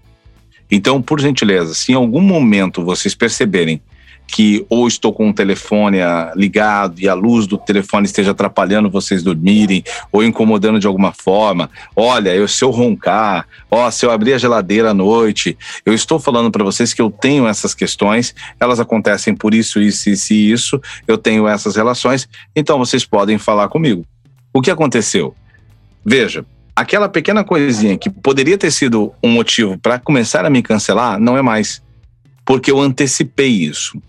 Então, por gentileza, se em algum momento vocês perceberem que ou estou com o telefone ligado e a luz do telefone esteja atrapalhando vocês dormirem ou incomodando de alguma forma. Olha, eu se eu roncar, ó, se eu abrir a geladeira à noite, eu estou falando para vocês que eu tenho essas questões, elas acontecem por isso, isso, isso e isso, eu tenho essas relações, então vocês podem falar comigo. O que aconteceu? Veja, aquela pequena coisinha que poderia ter sido um motivo para começar a me cancelar, não é mais. Porque eu antecipei isso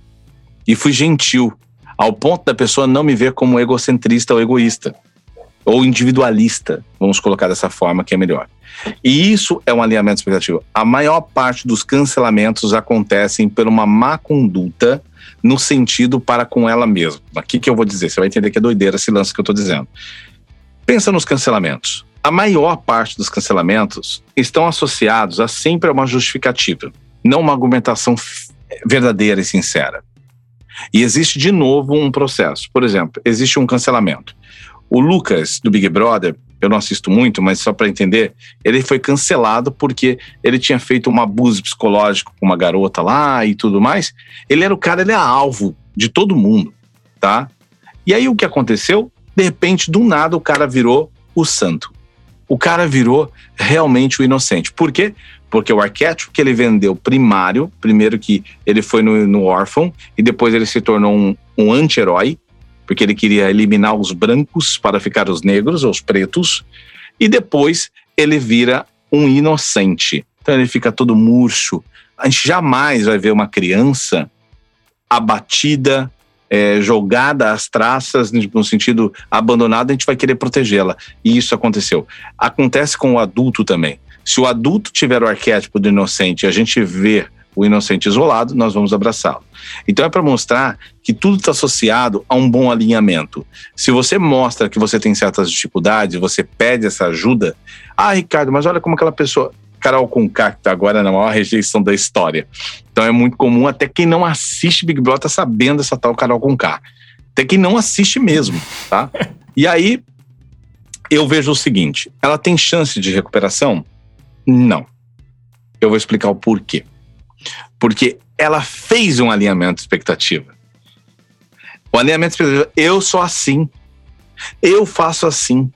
e fui gentil, ao ponto da pessoa não me ver como egocentrista ou egoísta, ou individualista, vamos colocar dessa forma que é melhor. E isso é um alinhamento expectativo. A maior parte dos cancelamentos acontecem por uma má conduta no sentido para com ela mesma. Aqui que eu vou dizer, você vai entender que é doideira esse lance que eu estou dizendo. Pensa nos cancelamentos. A maior parte dos cancelamentos estão associados a sempre a uma justificativa, não uma argumentação verdadeira e sincera. E existe de novo um processo. Por exemplo, existe um cancelamento. O Lucas, do Big Brother, eu não assisto muito, mas só para entender, ele foi cancelado porque ele tinha feito um abuso psicológico com uma garota lá e tudo mais. Ele era o cara, ele é alvo de todo mundo, tá? E aí o que aconteceu? De repente, do nada, o cara virou o santo. O cara virou realmente o inocente. Por quê? Porque o arquétipo que ele vendeu primário, primeiro que ele foi no, no órfão, e depois ele se tornou um, um anti-herói, porque ele queria eliminar os brancos para ficar os negros, os pretos, e depois ele vira um inocente. Então ele fica todo murcho, a gente jamais vai ver uma criança abatida, é, jogada às traças, no sentido abandonada, a gente vai querer protegê-la. E isso aconteceu. Acontece com o adulto também. Se o adulto tiver o arquétipo do inocente e a gente vê o inocente isolado, nós vamos abraçá-lo. Então é para mostrar que tudo está associado a um bom alinhamento. Se você mostra que você tem certas dificuldades, você pede essa ajuda, ah, Ricardo, mas olha como aquela pessoa. Carol Conká, que tá agora na maior rejeição da história. Então é muito comum, até quem não assiste Big Brother tá sabendo essa tal Carol Conká. Até quem não assiste mesmo, tá? E aí, eu vejo o seguinte: ela tem chance de recuperação? Não. Eu vou explicar o porquê. Porque ela fez um alinhamento de expectativa. O alinhamento de expectativa, eu sou assim, eu faço assim.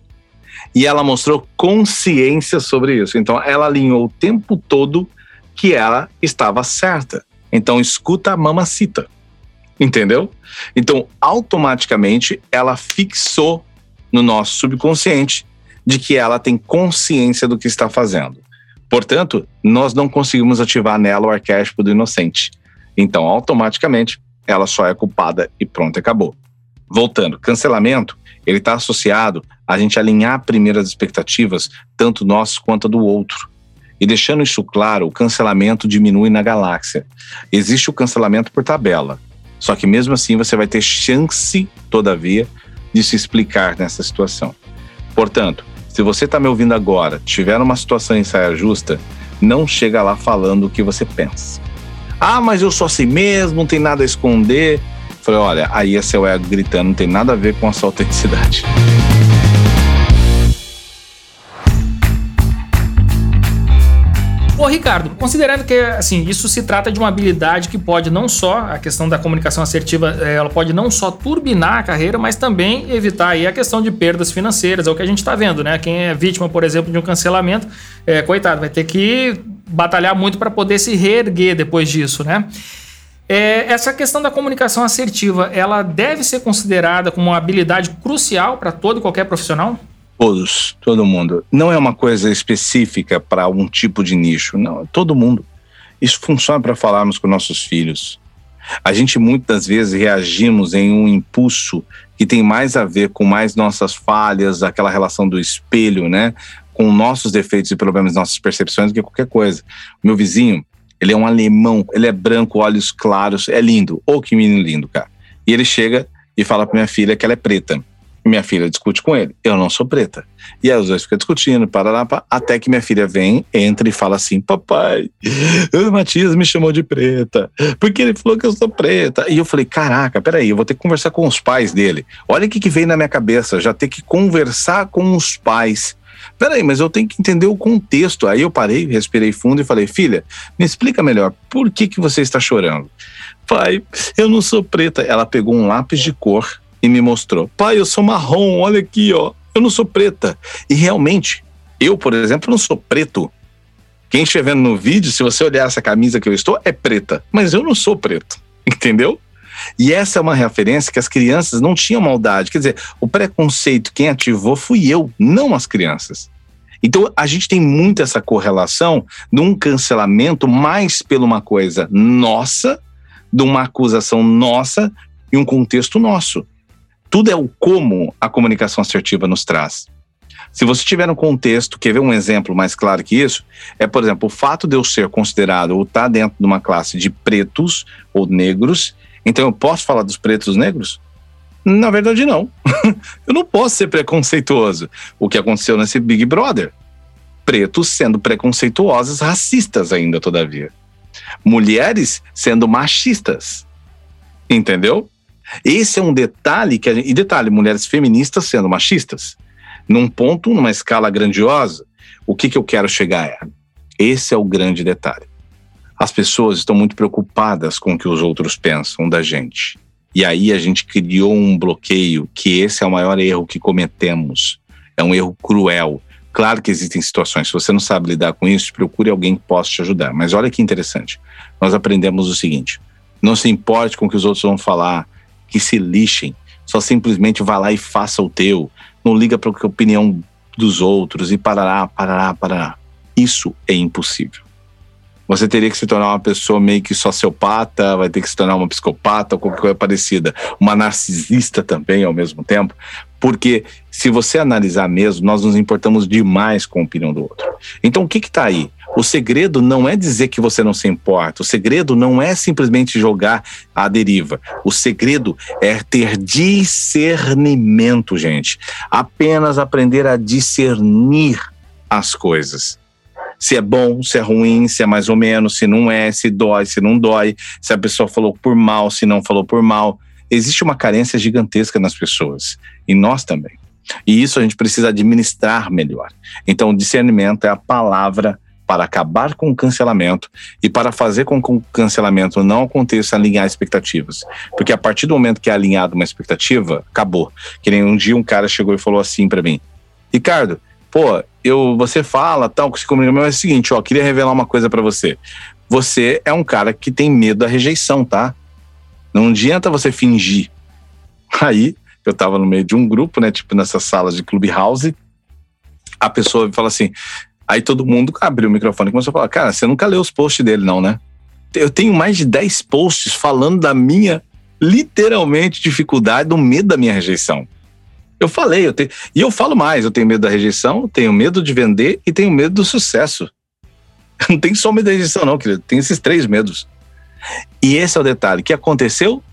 E ela mostrou consciência sobre isso. Então, ela alinhou o tempo todo que ela estava certa. Então, escuta a mamacita. Entendeu? Então, automaticamente, ela fixou no nosso subconsciente de que ela tem consciência do que está fazendo. Portanto, nós não conseguimos ativar nela o arquétipo do inocente. Então, automaticamente, ela só é culpada e pronto, acabou. Voltando, cancelamento, ele está associado a gente alinhar primeiro as expectativas, tanto nossas quanto do outro. E deixando isso claro, o cancelamento diminui na galáxia. Existe o cancelamento por tabela. Só que mesmo assim você vai ter chance, todavia, de se explicar nessa situação. Portanto, se você está me ouvindo agora, tiver uma situação em saia justa, não chega lá falando o que você pensa. Ah, mas eu sou assim mesmo, não tem nada a esconder. Falei, olha, aí é seu ego gritando, não tem nada a ver com a sua autenticidade. Ô, Ricardo, considerando que assim, isso se trata de uma habilidade que pode não só, a questão da comunicação assertiva, é, ela pode não só turbinar a carreira, mas também evitar aí a questão de perdas financeiras, é o que a gente está vendo, né? Quem é vítima, por exemplo, de um cancelamento, é, coitado, vai ter que batalhar muito para poder se reerguer depois disso, né? É, essa questão da comunicação assertiva, ela deve ser considerada como uma habilidade crucial para todo e qualquer profissional? Todos, todo mundo. Não é uma coisa específica para um tipo de nicho, não, todo mundo. Isso funciona para falarmos com nossos filhos. A gente muitas vezes reagimos em um impulso que tem mais a ver com mais nossas falhas, aquela relação do espelho, né? Com nossos defeitos e problemas, nossas percepções, do que qualquer coisa. Meu vizinho, ele é um alemão, ele é branco, olhos claros, é lindo. Ô, oh, que menino lindo, cara. E ele chega e fala para minha filha que ela é preta. Minha filha discute com ele. Eu não sou preta. E aí os dois ficam discutindo, parará, até que minha filha vem, entra e fala assim: Papai, o Matias me chamou de preta, porque ele falou que eu sou preta. E eu falei: Caraca, peraí, eu vou ter que conversar com os pais dele. Olha o que, que veio na minha cabeça, já ter que conversar com os pais. Peraí, mas eu tenho que entender o contexto. Aí eu parei, respirei fundo e falei: Filha, me explica melhor, por que, que você está chorando? Pai, eu não sou preta. Ela pegou um lápis de cor e me mostrou: pai, eu sou marrom, olha aqui, ó, eu não sou preta. E realmente, eu, por exemplo, não sou preto. Quem estiver vendo no vídeo, se você olhar essa camisa que eu estou, é preta, mas eu não sou preto, entendeu? E essa é uma referência que as crianças não tinham maldade. Quer dizer, o preconceito, quem ativou fui eu, não as crianças. Então, a gente tem muito essa correlação de um cancelamento mais pela uma coisa nossa, de uma acusação nossa e um contexto nosso. Tudo é o como a comunicação assertiva nos traz. Se você tiver um contexto, quer ver um exemplo mais claro que isso? É, por exemplo, o fato de eu ser considerado ou estar tá dentro de uma classe de pretos ou negros, então eu posso falar dos pretos negros? Na verdade, não. eu não posso ser preconceituoso. O que aconteceu nesse Big Brother? Pretos sendo preconceituosos, racistas ainda, todavia. Mulheres sendo machistas. Entendeu? Esse é um detalhe que. Gente, e detalhe, mulheres feministas sendo machistas. Num ponto, numa escala grandiosa, o que, que eu quero chegar é. Esse é o grande detalhe. As pessoas estão muito preocupadas com o que os outros pensam da gente. E aí a gente criou um bloqueio que esse é o maior erro que cometemos. É um erro cruel. Claro que existem situações, se você não sabe lidar com isso, procure alguém que possa te ajudar. Mas olha que interessante. Nós aprendemos o seguinte: não se importe com o que os outros vão falar, que se lixem. Só simplesmente vá lá e faça o teu. Não liga para a opinião dos outros e parará, parará, parará. Isso é impossível. você teria que se tornar uma pessoa meio que sociopata, vai ter que se tornar uma psicopata ou qualquer coisa parecida, uma narcisista também ao mesmo tempo, porque se você analisar mesmo, nós nos importamos demais com a opinião do outro. Então o que está aí? O segredo não é dizer que você não se importa, o segredo não é simplesmente jogar à deriva. O segredo é ter discernimento, gente. Apenas aprender a discernir as coisas se é bom, se é ruim, se é mais ou menos, se não é, se dói, se não dói, se a pessoa falou por mal, se não falou por mal. Existe uma carência gigantesca nas pessoas e nós também. E isso a gente precisa administrar melhor. Então, discernimento é a palavra para acabar com o cancelamento e para fazer com que o cancelamento não aconteça alinhar expectativas. Porque a partir do momento que é alinhado uma expectativa, acabou. Que nem um dia um cara chegou e falou assim para mim: Ricardo, pô, eu, você fala, tal, se comunica, mas é o seguinte, ó, queria revelar uma coisa para você. Você é um cara que tem medo da rejeição, tá? Não adianta você fingir. Aí, eu tava no meio de um grupo, né, tipo nessas salas de clubhouse, a pessoa fala assim, aí todo mundo abriu o microfone e começou a falar, cara, você nunca leu os posts dele não, né? Eu tenho mais de 10 posts falando da minha, literalmente, dificuldade, do medo da minha rejeição. Eu falei, eu tenho, e eu falo mais, eu tenho medo da rejeição, tenho medo de vender e tenho medo do sucesso. Não tem só medo da rejeição, não, querido. Tem esses três medos. E esse é o detalhe. O que aconteceu?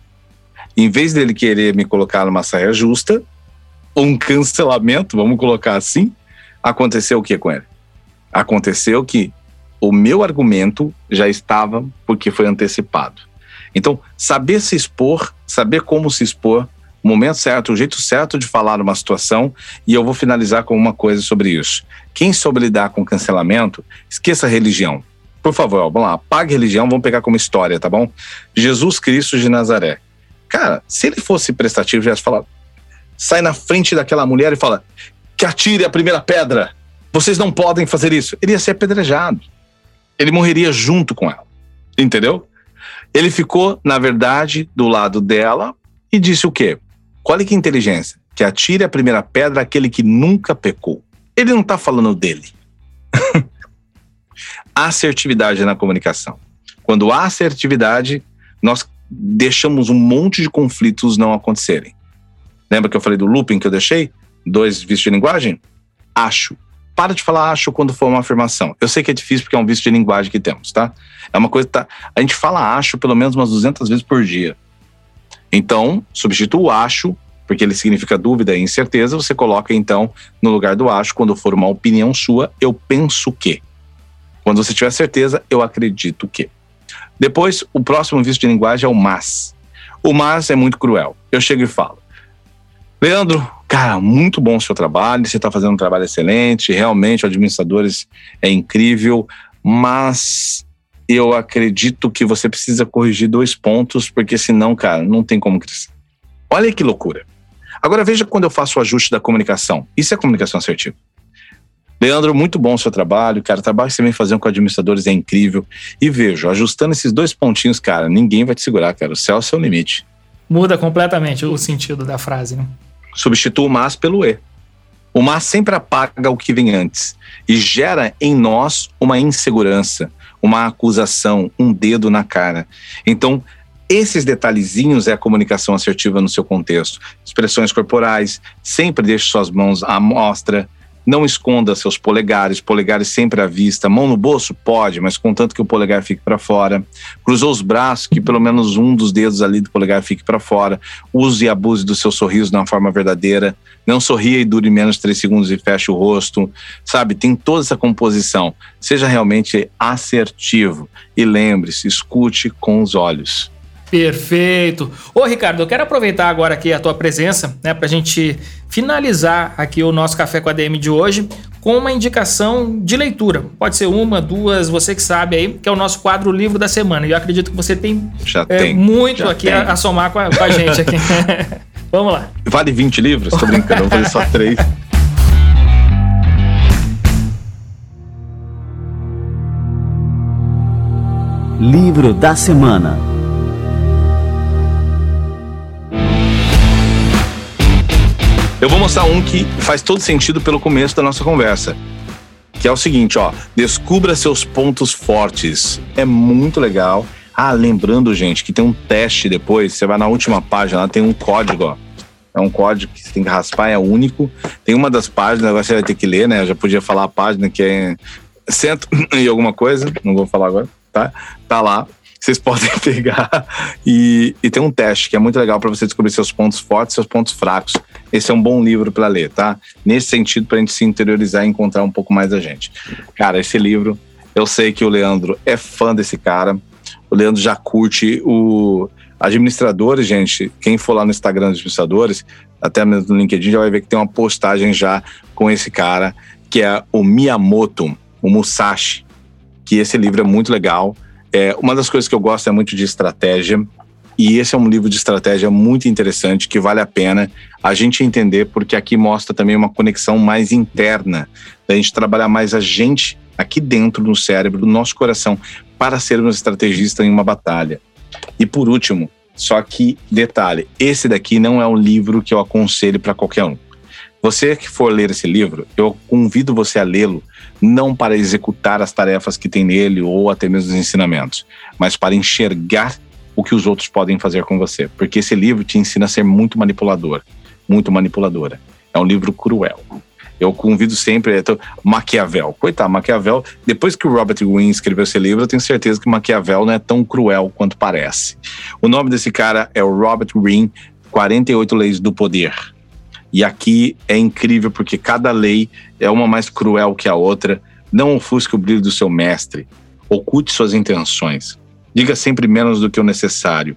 Em vez dele querer me colocar numa saia justa, ou um cancelamento, vamos colocar assim, aconteceu o que com ele? Aconteceu que o meu argumento já estava porque foi antecipado. Então, saber se expor, saber como se expor, o momento certo, o jeito certo de falar uma situação, e eu vou finalizar com uma coisa sobre isso. Quem soube lidar com cancelamento, esqueça a religião. Por favor, vamos lá, apague religião, vamos pegar como história, tá bom? Jesus Cristo de Nazaré. Cara, se ele fosse prestativo, já ia falar, sai na frente daquela mulher e fala, que atire a primeira pedra. Vocês não podem fazer isso. Ele ia ser apedrejado. Ele morreria junto com ela. Entendeu? Ele ficou, na verdade, do lado dela e disse o quê? Olha que inteligência. Que atire a primeira pedra aquele que nunca pecou. Ele não está falando dele. assertividade na comunicação. Quando há assertividade, nós deixamos um monte de conflitos não acontecerem. Lembra que eu falei do looping que eu deixei? Dois vícios de linguagem? Acho. Para de falar acho quando for uma afirmação. Eu sei que é difícil porque é um vício de linguagem que temos, tá? É uma coisa que tá... A gente fala acho pelo menos umas 200 vezes por dia. Então, substitua o acho, porque ele significa dúvida e incerteza, você coloca então no lugar do acho, quando for uma opinião sua, eu penso que. Quando você tiver certeza, eu acredito que. Depois, o próximo vício de linguagem é o mas. O mas é muito cruel. Eu chego e falo: Leandro, cara, muito bom o seu trabalho, você está fazendo um trabalho excelente, realmente o administradores é incrível, mas eu acredito que você precisa corrigir dois pontos, porque senão, cara, não tem como crescer. Olha que loucura. Agora veja quando eu faço o ajuste da comunicação. Isso é comunicação assertiva. Leandro, muito bom o seu trabalho, cara. O trabalho que você vem fazendo com administradores é incrível. E vejo, ajustando esses dois pontinhos, cara, ninguém vai te segurar, cara. O céu é o seu limite. Muda completamente o sentido da frase, né? Substitua o mas pelo e. O mas sempre apaga o que vem antes e gera em nós uma insegurança, uma acusação, um dedo na cara. Então, esses detalhezinhos é a comunicação assertiva no seu contexto. Expressões corporais, sempre deixe suas mãos à mostra, não esconda seus polegares, polegares sempre à vista. Mão no bolso? Pode, mas contanto que o polegar fique para fora. Cruzou os braços, que pelo menos um dos dedos ali do polegar fique para fora. Use e abuse do seu sorriso de uma forma verdadeira. Não sorria e dure menos três segundos e feche o rosto. Sabe, tem toda essa composição. Seja realmente assertivo. E lembre-se, escute com os olhos. Perfeito. Ô, Ricardo, eu quero aproveitar agora aqui a tua presença, né, para a gente finalizar aqui o nosso Café com a DM de hoje com uma indicação de leitura. Pode ser uma, duas, você que sabe aí, que é o nosso quadro Livro da Semana. E eu acredito que você tem, já é, tem muito já aqui a, a, somar com a, com a gente aqui. Vamos lá. Vale 20 livros? Tô brincando, vou fazer só três. Livro da Semana Eu vou mostrar um que faz todo sentido pelo começo da nossa conversa. que é o seguinte, ó, descubra seus pontos fortes. É muito legal. Ah, lembrando, gente, que tem um teste depois, você vai na última página, lá tem um código, ó. É um código que você tem que raspar, é único. Tem uma das páginas, agora você vai ter que ler, né? Eu já podia falar a página que é cento e alguma coisa, não vou falar agora, tá? Tá lá. Vocês podem pegar e, e tem um teste que é muito legal para você descobrir seus pontos fortes, seus pontos fracos. Esse é um bom livro para ler, tá? Nesse sentido, para a gente se interiorizar e encontrar um pouco mais da gente. Cara, esse livro, eu sei que o Leandro é fã desse cara. O Leandro já curte o administradores, gente. Quem for lá no Instagram dos administradores, até mesmo no LinkedIn, já vai ver que tem uma postagem já com esse cara, que é o Miyamoto, o Musashi. Que esse livro é muito legal. É, uma das coisas que eu gosto é muito de estratégia. E esse é um livro de estratégia muito interessante que vale a pena a gente entender, porque aqui mostra também uma conexão mais interna, da gente trabalhar mais a gente aqui dentro no cérebro, do nosso coração, para sermos estrategistas em uma batalha. E por último, só que detalhe, esse daqui não é um livro que eu aconselho para qualquer um. Você que for ler esse livro, eu convido você a lê-lo não para executar as tarefas que tem nele ou até mesmo os ensinamentos, mas para enxergar o que os outros podem fazer com você. Porque esse livro te ensina a ser muito manipulador, muito manipuladora. É um livro cruel. Eu convido sempre. Então, Maquiavel. Coitado, Maquiavel. Depois que o Robert Greene escreveu esse livro, eu tenho certeza que Maquiavel não é tão cruel quanto parece. O nome desse cara é o Robert Greene, 48 Leis do Poder. E aqui é incrível porque cada lei é uma mais cruel que a outra. Não ofusque o brilho do seu mestre. Oculte suas intenções. Diga sempre menos do que o necessário.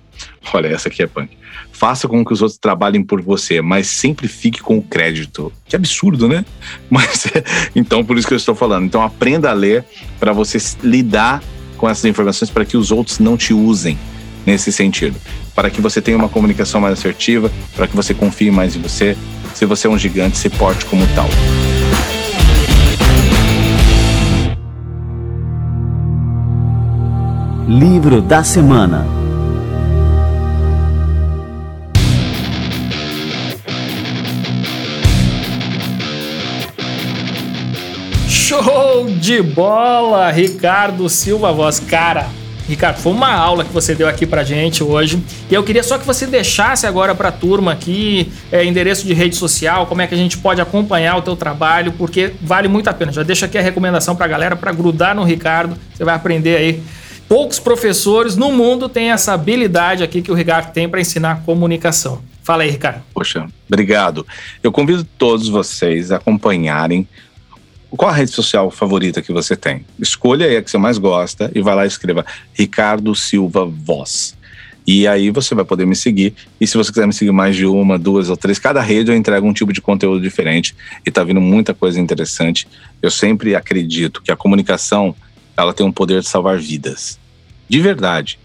Olha, essa aqui é punk. Faça com que os outros trabalhem por você, mas sempre fique com o crédito. Que absurdo, né? Mas então por isso que eu estou falando. Então aprenda a ler para você lidar com essas informações para que os outros não te usem nesse sentido. Para que você tenha uma comunicação mais assertiva, para que você confie mais em você. Se você é um gigante, se porte como tal. Livro da Semana Show de bola, Ricardo Silva Voz. Cara, Ricardo, foi uma aula que você deu aqui pra gente hoje. E eu queria só que você deixasse agora pra turma aqui é, endereço de rede social, como é que a gente pode acompanhar o teu trabalho, porque vale muito a pena. Já deixa aqui a recomendação pra galera para grudar no Ricardo. Você vai aprender aí poucos professores no mundo têm essa habilidade aqui que o Ricardo tem para ensinar comunicação. Fala aí, Ricardo. Poxa, obrigado. Eu convido todos vocês a acompanharem qual a rede social favorita que você tem. Escolha aí a que você mais gosta e vai lá e escreva Ricardo Silva Voz. E aí você vai poder me seguir. E se você quiser me seguir mais de uma, duas ou três, cada rede eu entrego um tipo de conteúdo diferente e tá vindo muita coisa interessante. Eu sempre acredito que a comunicação ela tem um poder de salvar vidas. De verdade.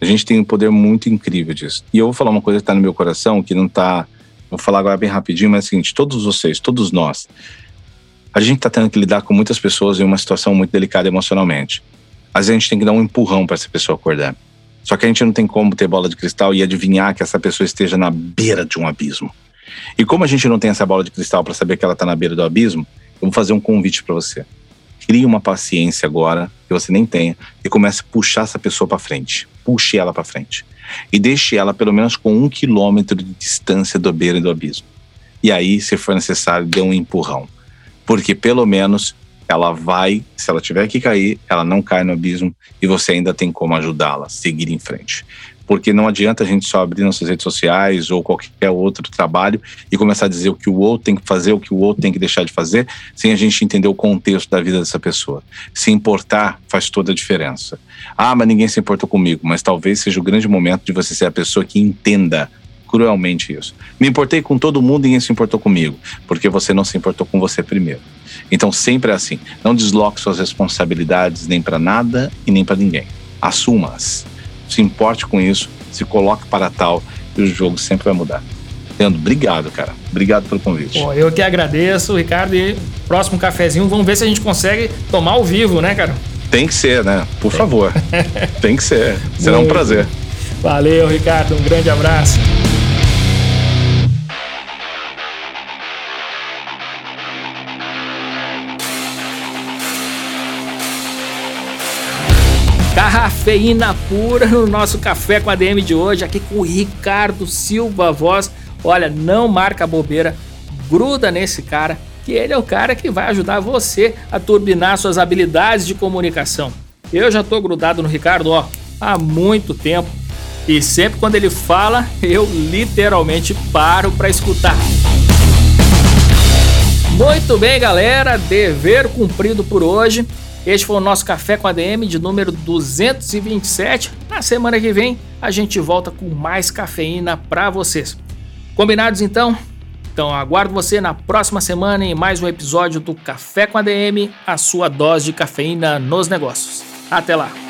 A gente tem um poder muito incrível disso. E eu vou falar uma coisa que está no meu coração, que não está. Vou falar agora bem rapidinho, mas é o seguinte: todos vocês, todos nós, a gente está tendo que lidar com muitas pessoas em uma situação muito delicada emocionalmente. Às vezes a gente tem que dar um empurrão para essa pessoa acordar. Só que a gente não tem como ter bola de cristal e adivinhar que essa pessoa esteja na beira de um abismo. E como a gente não tem essa bola de cristal para saber que ela está na beira do abismo, eu vou fazer um convite para você crie uma paciência agora que você nem tenha e comece a puxar essa pessoa para frente. Puxe ela para frente. E deixe ela pelo menos com um quilômetro de distância do beira do abismo. E aí, se for necessário, dê um empurrão. Porque pelo menos ela vai, se ela tiver que cair, ela não cai no abismo e você ainda tem como ajudá-la seguir em frente porque não adianta a gente só abrir nossas redes sociais ou qualquer outro trabalho e começar a dizer o que o outro tem que fazer, o que o outro tem que deixar de fazer, sem a gente entender o contexto da vida dessa pessoa. Se importar faz toda a diferença. Ah, mas ninguém se importou comigo, mas talvez seja o grande momento de você ser a pessoa que entenda cruelmente isso. Me importei com todo mundo e ninguém se importou comigo, porque você não se importou com você primeiro. Então sempre é assim. Não desloque suas responsabilidades nem para nada e nem para ninguém. Assuma-as se importe com isso, se coloque para tal e o jogo sempre vai mudar. Leandro, obrigado, cara. Obrigado pelo convite. Pô, eu que agradeço, Ricardo. E próximo cafezinho, vamos ver se a gente consegue tomar ao vivo, né, cara? Tem que ser, né? Por favor. Tem que ser. Será um prazer. Valeu, Ricardo. Um grande abraço. Cafeína pura no nosso café com a DM de hoje, aqui com o Ricardo Silva Voz. Olha, não marca bobeira, gruda nesse cara, que ele é o cara que vai ajudar você a turbinar suas habilidades de comunicação. Eu já tô grudado no Ricardo, ó, há muito tempo. E sempre quando ele fala, eu literalmente paro para escutar. Muito bem, galera, dever cumprido por hoje. Este foi o nosso Café com a DM de número 227. Na semana que vem a gente volta com mais cafeína para vocês. Combinados então? Então aguardo você na próxima semana em mais um episódio do Café com a DM, a sua dose de cafeína nos negócios. Até lá!